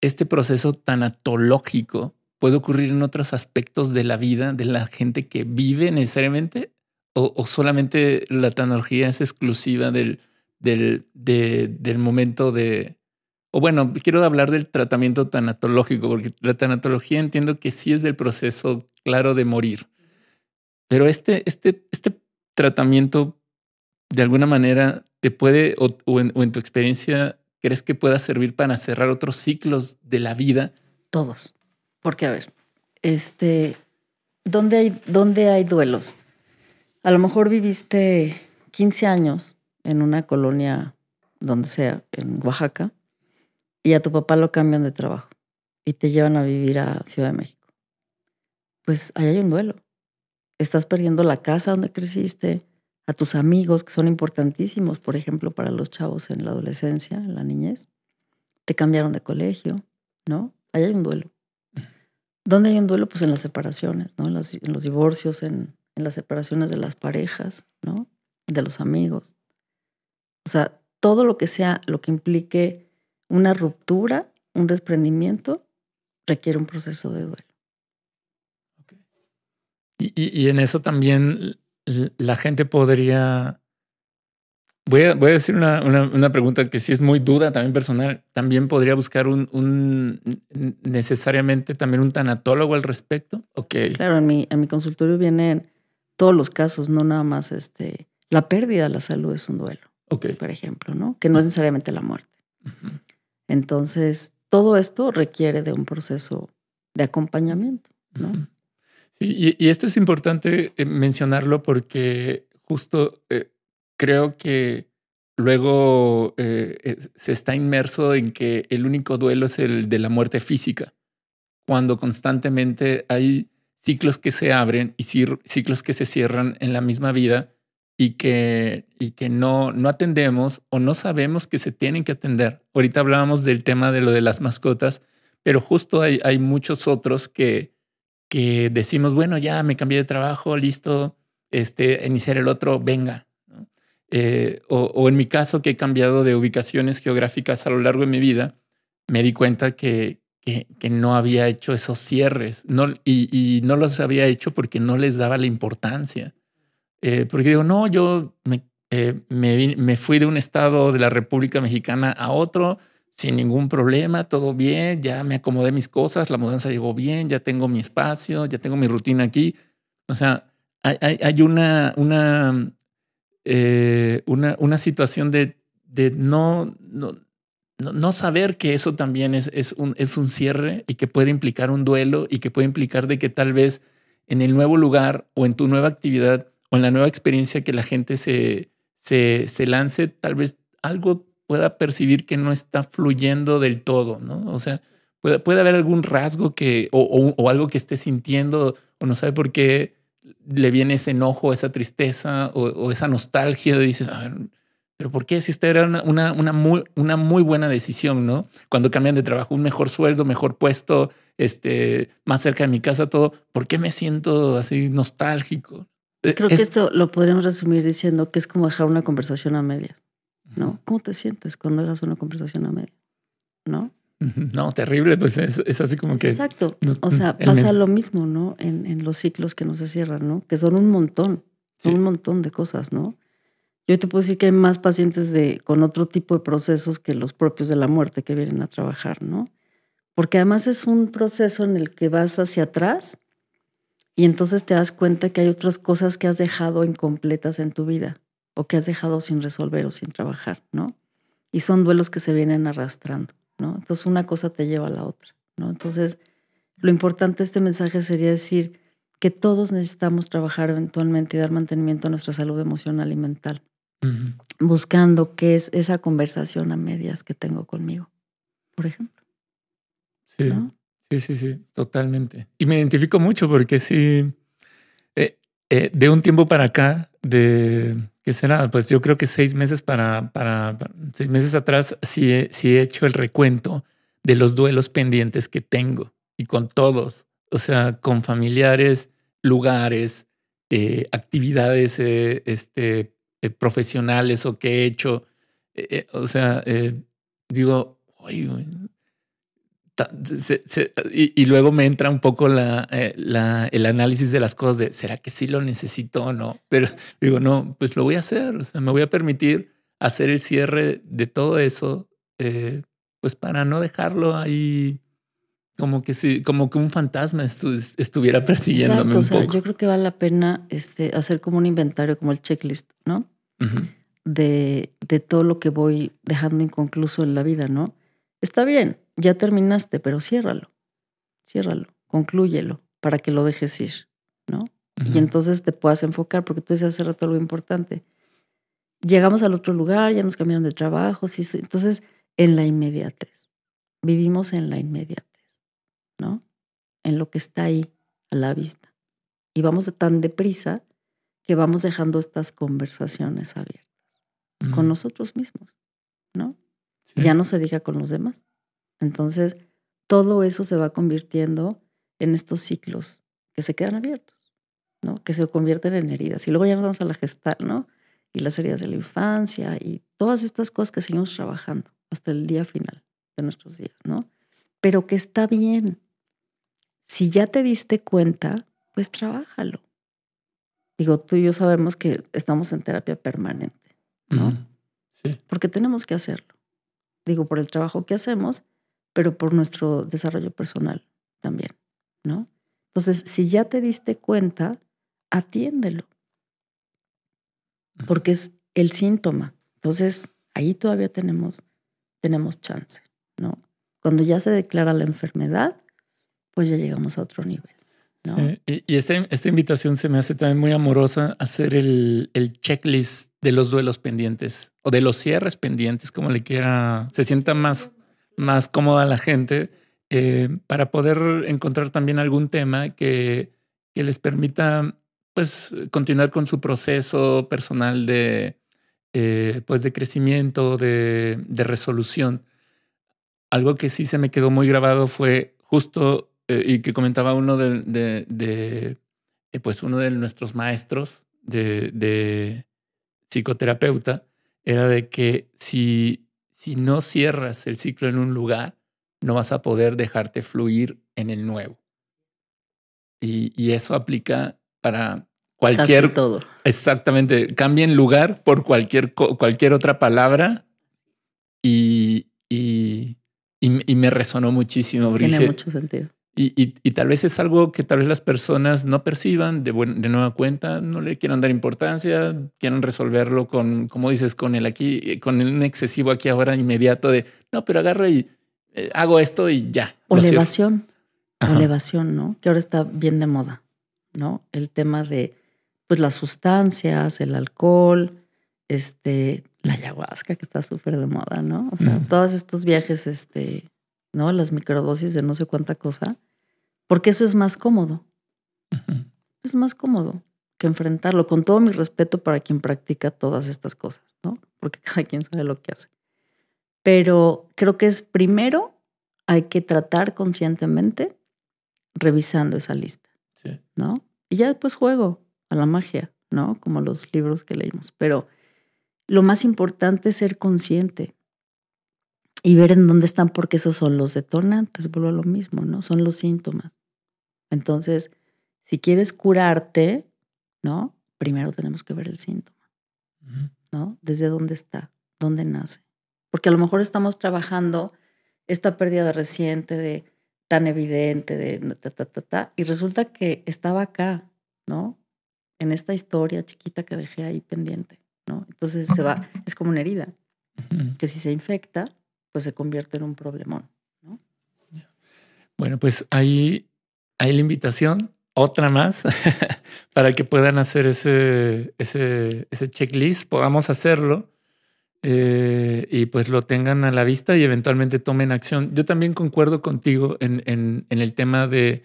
este proceso tanatológico puede ocurrir en otros aspectos de la vida de la gente que vive necesariamente o, solamente la tecnología es exclusiva del, del, del momento de... O bueno, quiero hablar del tratamiento tanatológico, porque la tanatología entiendo que sí es del proceso claro de morir. Pero este, este, este tratamiento, de alguna manera, te puede, o, en, en tu experiencia, crees que pueda servir para cerrar otros ciclos de la vida? Todos. Porque, a ver, este, ¿dónde hay, dónde hay duelos? A lo mejor viviste 15 años en una colonia, donde sea, en Oaxaca, y a tu papá lo cambian de trabajo y te llevan a vivir a Ciudad de México. Pues ahí hay un duelo. Estás perdiendo la casa donde creciste, a tus amigos que son importantísimos, por ejemplo, para los chavos en la adolescencia, en la niñez. Te cambiaron de colegio, ¿no? Ahí hay un duelo. ¿Dónde hay un duelo? Pues en las separaciones, ¿no? En, en los divorcios, en, en las separaciones de las parejas, ¿no? De los amigos. O sea, todo lo que sea, lo que implique una ruptura, un desprendimiento, requiere un proceso de duelo. Y, en eso también la gente podría... Voy a, voy a decir una, una, pregunta que sí es muy duda, también personal. También podría buscar un, un necesariamente también un tanatólogo al respecto. Ok. Claro, en mi, en mi consultorio vienen todos los casos, no nada más este, la pérdida de la salud es un duelo, okay. por ejemplo, ¿no? Que no es necesariamente la muerte. Entonces, todo esto requiere de un proceso de acompañamiento, ¿no? Sí, y, esto es importante eh, mencionarlo porque justo eh, creo que luego eh, se está inmerso en que el único duelo es el de la muerte física, cuando constantemente hay ciclos que se abren y ciclos que se cierran en la misma vida y que, y que no, no atendemos o no sabemos que se tienen que atender. Ahorita hablábamos del tema de lo de las mascotas, pero justo hay, hay muchos otros que, que decimos, bueno, ya me cambié de trabajo, listo, este, iniciar el otro, venga. Eh, o, o en mi caso, que he cambiado de ubicaciones geográficas a lo largo de mi vida, me di cuenta que, que, no había hecho esos cierres no, y, no los había hecho porque no les daba la importancia. Eh, porque digo, no, yo eh, me, me, fui de un estado de la República Mexicana a otro sin ningún problema, todo bien, ya me acomodé mis cosas, la mudanza llegó bien, ya tengo mi espacio, ya tengo mi rutina aquí. O sea, hay, hay, una, una, eh, una, una situación de, de no, no, no, saber que eso también es, es, un, es un cierre y que puede implicar un duelo y que puede implicar de que tal vez en el nuevo lugar o en tu nueva actividad o en la nueva experiencia que la gente se, se, lance, tal vez algo pueda percibir que no está fluyendo del todo, ¿no? O sea, puede, puede haber algún rasgo que, o, o, algo que esté sintiendo o no sabe por qué le viene ese enojo, esa tristeza o, esa nostalgia. Dices, a ver, pero ¿por qué? Si esta era una, una, una, muy, una muy buena decisión, ¿no? Cuando cambian de trabajo, un mejor sueldo, mejor puesto, este, más cerca de mi casa, todo, ¿por qué me siento así nostálgico? Creo que esto lo podríamos resumir diciendo que es como dejar una conversación a medias, ¿no? ¿Cómo te sientes cuando dejas una conversación a medias? ¿No? No, terrible, pues es, así como que... Exacto. O sea, pasa lo mismo, ¿no? En, en, los ciclos que no se cierran, ¿no? Que son un montón, son un montón de cosas, ¿no? Yo te puedo decir que hay más pacientes de, con otro tipo de procesos que los propios de la muerte que vienen a trabajar, ¿no? Porque además es un proceso en el que vas hacia atrás y entonces te das cuenta que hay otras cosas que has dejado incompletas en tu vida o que has dejado sin resolver o sin trabajar, ¿no? Y son duelos que se vienen arrastrando, ¿no? Entonces una cosa te lleva a la otra, ¿no? Entonces lo importante de este mensaje sería decir que todos necesitamos trabajar eventualmente y dar mantenimiento a nuestra salud emocional y mental, buscando qué es esa conversación a medias que tengo conmigo, por ejemplo. Sí. Sí, sí, sí, totalmente. Y me identifico mucho porque sí, eh, eh, de un tiempo para acá, de qué será, pues yo creo que seis meses para, para, seis meses atrás, sí sí he hecho el recuento de los duelos pendientes que tengo y con todos, o sea, con familiares, lugares, eh, actividades este, profesionales o que he hecho. o sea, digo, oye, y, luego me entra un poco eh, la, el análisis de las cosas de, ¿será que sí lo necesito o no? Pero digo, no, pues lo voy a hacer, o sea, me voy a permitir hacer el cierre de todo eso, eh, pues para no dejarlo ahí como que sí, como que un fantasma estuviera persiguiéndome un poco. Yo creo que vale la pena este, hacer como un inventario, como el checklist, ¿no? de, de todo lo que voy dejando inconcluso en la vida, ¿no? Está bien, ya terminaste, pero ciérralo, ciérralo, conclúyelo para que lo dejes ir, ¿no? Y entonces te puedas enfocar, porque tú decías hace rato algo importante. Llegamos al otro lugar, ya nos cambiaron de trabajo, entonces en la inmediatez, vivimos en la inmediatez, ¿no? En lo que está ahí a la vista. Y vamos tan deprisa que vamos dejando estas conversaciones abiertas con nosotros mismos, ¿no? Ya no se diga con los demás. Entonces, todo eso se va convirtiendo en estos ciclos que se quedan abiertos, ¿no? Que se convierten en heridas. Y luego ya nos vamos a la gestal, ¿no? Y las heridas de la infancia y todas estas cosas que seguimos trabajando hasta el día final de nuestros días, ¿no? Pero que está bien. Si ya te diste cuenta, pues trabájalo. Digo, tú y yo sabemos que estamos en terapia permanente, ¿no? Sí. Porque tenemos que hacerlo. Digo, por el trabajo que hacemos pero por nuestro desarrollo personal también, ¿no? Entonces, si ya te diste cuenta, atiéndelo, porque es el síntoma. Entonces, ahí todavía tenemos, tenemos chance, ¿no? Cuando ya se declara la enfermedad, pues ya llegamos a otro nivel. ¿no? Y, esta, esta, invitación se me hace también muy amorosa, hacer el, el, checklist de los duelos pendientes o de los cierres pendientes, como le quiera, se sienta más más cómoda la gente eh, para poder encontrar también algún tema que, que, les permita pues continuar con su proceso personal de eh, pues de crecimiento, de, de, resolución. Algo que sí se me quedó muy grabado fue justo eh, y que comentaba uno de, pues uno de nuestros maestros de psicoterapeuta era de que si si no cierras el ciclo en un lugar, no vas a poder dejarte fluir en el nuevo. Y, eso aplica para cualquier... Casi todo. Exactamente. Cambien lugar por cualquier, cualquier otra palabra y, y, y, me resonó muchísimo. Tiene mucho sentido. Y, y, tal vez es algo que tal vez las personas no perciban de, de nueva cuenta, no le quieran dar importancia, quieran resolverlo con, como dices, con el aquí, con un excesivo aquí ahora inmediato de, no, pero agarro y eh, hago esto y ya. O elevación, elevación, ¿no? Que ahora está bien de moda, ¿no? El tema de, pues las sustancias, el alcohol, este, la ayahuasca que está súper de moda, ¿no? O sea, todos estos viajes, este, ¿no? Las microdosis de no sé cuánta cosa, porque eso es más cómodo. Es más cómodo que enfrentarlo, con todo mi respeto para quien practica todas estas cosas, ¿no? Porque cada quien sabe lo que hace. Pero creo que es primero hay que tratar conscientemente revisando esa lista, ¿no? Y ya después juego a la magia, ¿no? Como los libros que leímos. Pero lo más importante es ser consciente y ver en dónde están, porque esos son los detonantes, vuelvo a lo mismo, ¿no? Son los síntomas. Entonces, si quieres curarte, ¿no? Primero tenemos que ver el síntoma, ¿no? Desde dónde está, dónde nace. Porque a lo mejor estamos trabajando esta pérdida reciente de tan evidente de ta, ta, ta, ta, y resulta que estaba acá, ¿no? En esta historia chiquita que dejé ahí pendiente, ¿no? Entonces se va, es como una herida, que si se infecta, pues se convierte en un problemón. ¿no? Bueno, pues ahí hay la invitación, otra más, para que puedan hacer ese, ese, checklist, podamos hacerlo eh, y pues lo tengan a la vista y eventualmente tomen acción. Yo también concuerdo contigo en, en, en el tema de,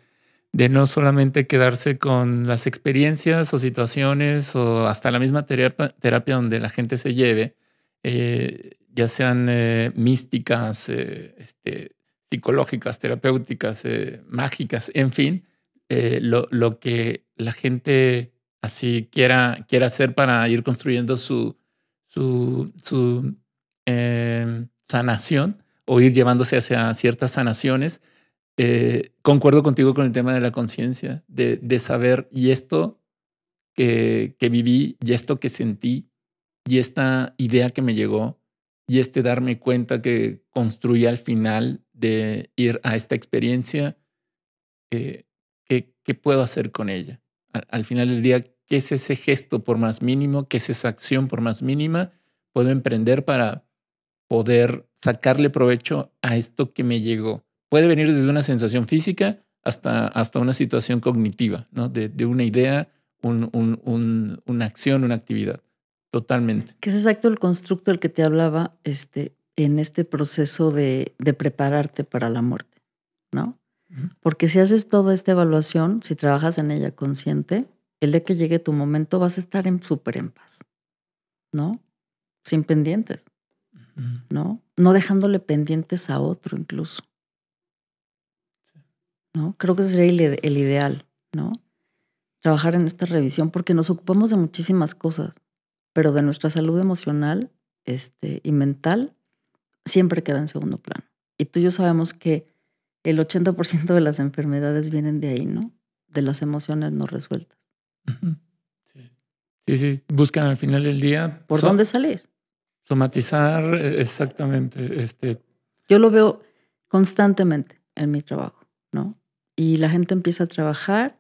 de no solamente quedarse con las experiencias o situaciones o hasta la misma terapia, terapia donde la gente se lleve, eh, ya sean eh, místicas, eh, este, psicológicas, terapéuticas, eh, mágicas, en fin, lo, lo, que la gente así quiera, quiera hacer para ir construyendo su, su, su em, sanación o ir llevándose hacia ciertas sanaciones. concuerdo contigo con el tema de la conciencia, de, de, saber, y esto que, que viví, y esto que sentí, y esta idea que me llegó, y este darme cuenta que construí al final de ir a esta experiencia, eh, ¿qué, puedo hacer con ella? Al, final del día, ¿qué es ese gesto por más mínimo? ¿Qué es esa acción por más mínima? Puedo emprender para poder sacarle provecho a esto que me llegó. Puede venir desde una sensación física hasta, hasta una situación cognitiva, ¿no? de, de una idea, un, un, una acción, una actividad. Totalmente. Que es exacto el constructo del que te hablaba este, en este proceso de, de prepararte para la muerte, ¿no? Porque si haces toda esta evaluación, si trabajas en ella consciente, el día que llegue tu momento vas a estar en súper en paz, ¿no? Sin pendientes, ¿no? No dejándole pendientes a otro incluso. ¿No? Creo que ese sería el, el ideal, ¿no? Trabajar en esta revisión porque nos ocupamos de muchísimas cosas pero de nuestra salud emocional este, y mental siempre queda en segundo plano. Y tú y yo sabemos que el 80% de las enfermedades vienen de ahí, ¿no? De las emociones no resueltas. Sí, sí, sí. buscan al final del día. ¿Por dónde salir? Somatizar, e, exactamente. Este. Yo lo veo constantemente en mi trabajo, ¿no? Y la gente empieza a trabajar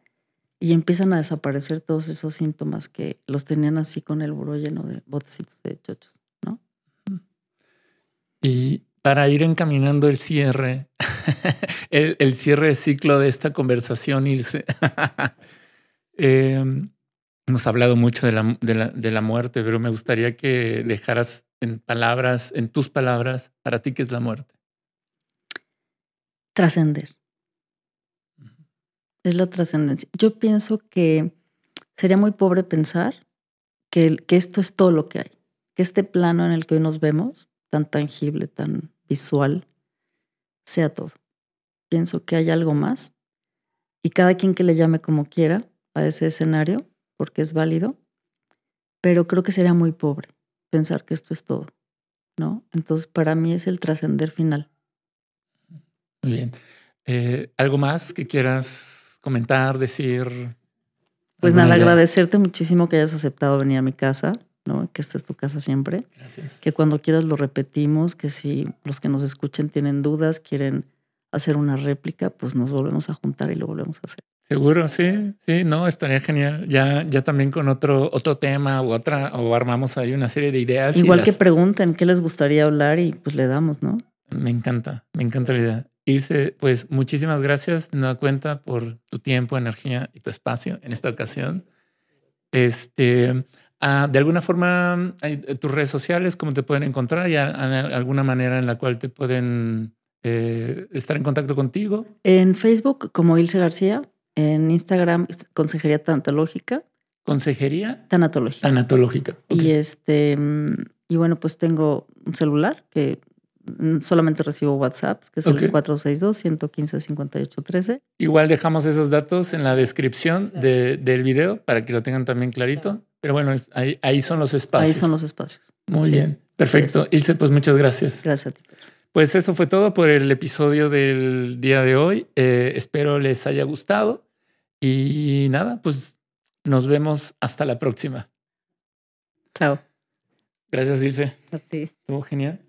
y empiezan a desaparecer todos esos síntomas que los tenían así con el buró lleno de botecitos de chochos, ¿no? Y para ir encaminando el cierre, el, cierre de ciclo de esta conversación, Ilse, em, hemos hablado mucho de la, de, la, de la muerte, pero me gustaría que dejaras en palabras, en tus palabras, para ti, ¿qué es la muerte? Trascender es la trascendencia. Yo pienso que sería muy pobre pensar que, que esto es todo lo que hay, que este plano en el que hoy nos vemos, tan tangible, tan visual, sea todo. Pienso que hay algo más y cada quien que le llame como quiera a ese escenario, porque es válido, pero creo que sería muy pobre pensar que esto es todo, ¿no? Entonces, para mí es el trascender final. Muy bien. Eh, ¿Algo más que quieras comentar, decir? Pues nada, agradecerte muchísimo que hayas aceptado venir a mi casa, ¿no? Que esta es tu casa siempre. Gracias. Que cuando quieras lo repetimos, que si los que nos escuchen tienen dudas, quieren hacer una réplica, pues nos volvemos a juntar y lo volvemos a hacer. Seguro, sí, sí, no, estaría genial. Ya, ya también con otro, otro tema u otra, o armamos ahí una serie de ideas. Igual que pregunten qué les gustaría hablar y pues le damos, ¿no? Me encanta, me encanta la idea. Ilse, pues muchísimas gracias de nueva cuenta por tu tiempo, energía y tu espacio en esta ocasión. Este, ah, de alguna forma, tus redes sociales, ¿cómo te pueden encontrar? ¿Y alguna manera en la cual te pueden eh, estar en contacto contigo? En Facebook como Ilse García, en Instagram Consejería Tantológica consejería Tanatológica. tanatológica. Y este, mm, y bueno, pues tengo un celular que solamente recibo WhatsApp, que es el 462-115-5813. Igual dejamos esos datos en la descripción de- del video para que lo tengan también clarito. Pero bueno, ahí, ahí son los espacios. Ahí son los espacios. Muy sí. bien. Perfecto. Ilse, pues muchas gracias. Gracias a ti. Pues eso fue todo por el episodio del día de hoy. Eh, espero les haya gustado. Y nada, pues nos vemos hasta la próxima. Chao. Gracias, Ilse. A ti. Estuvo genial.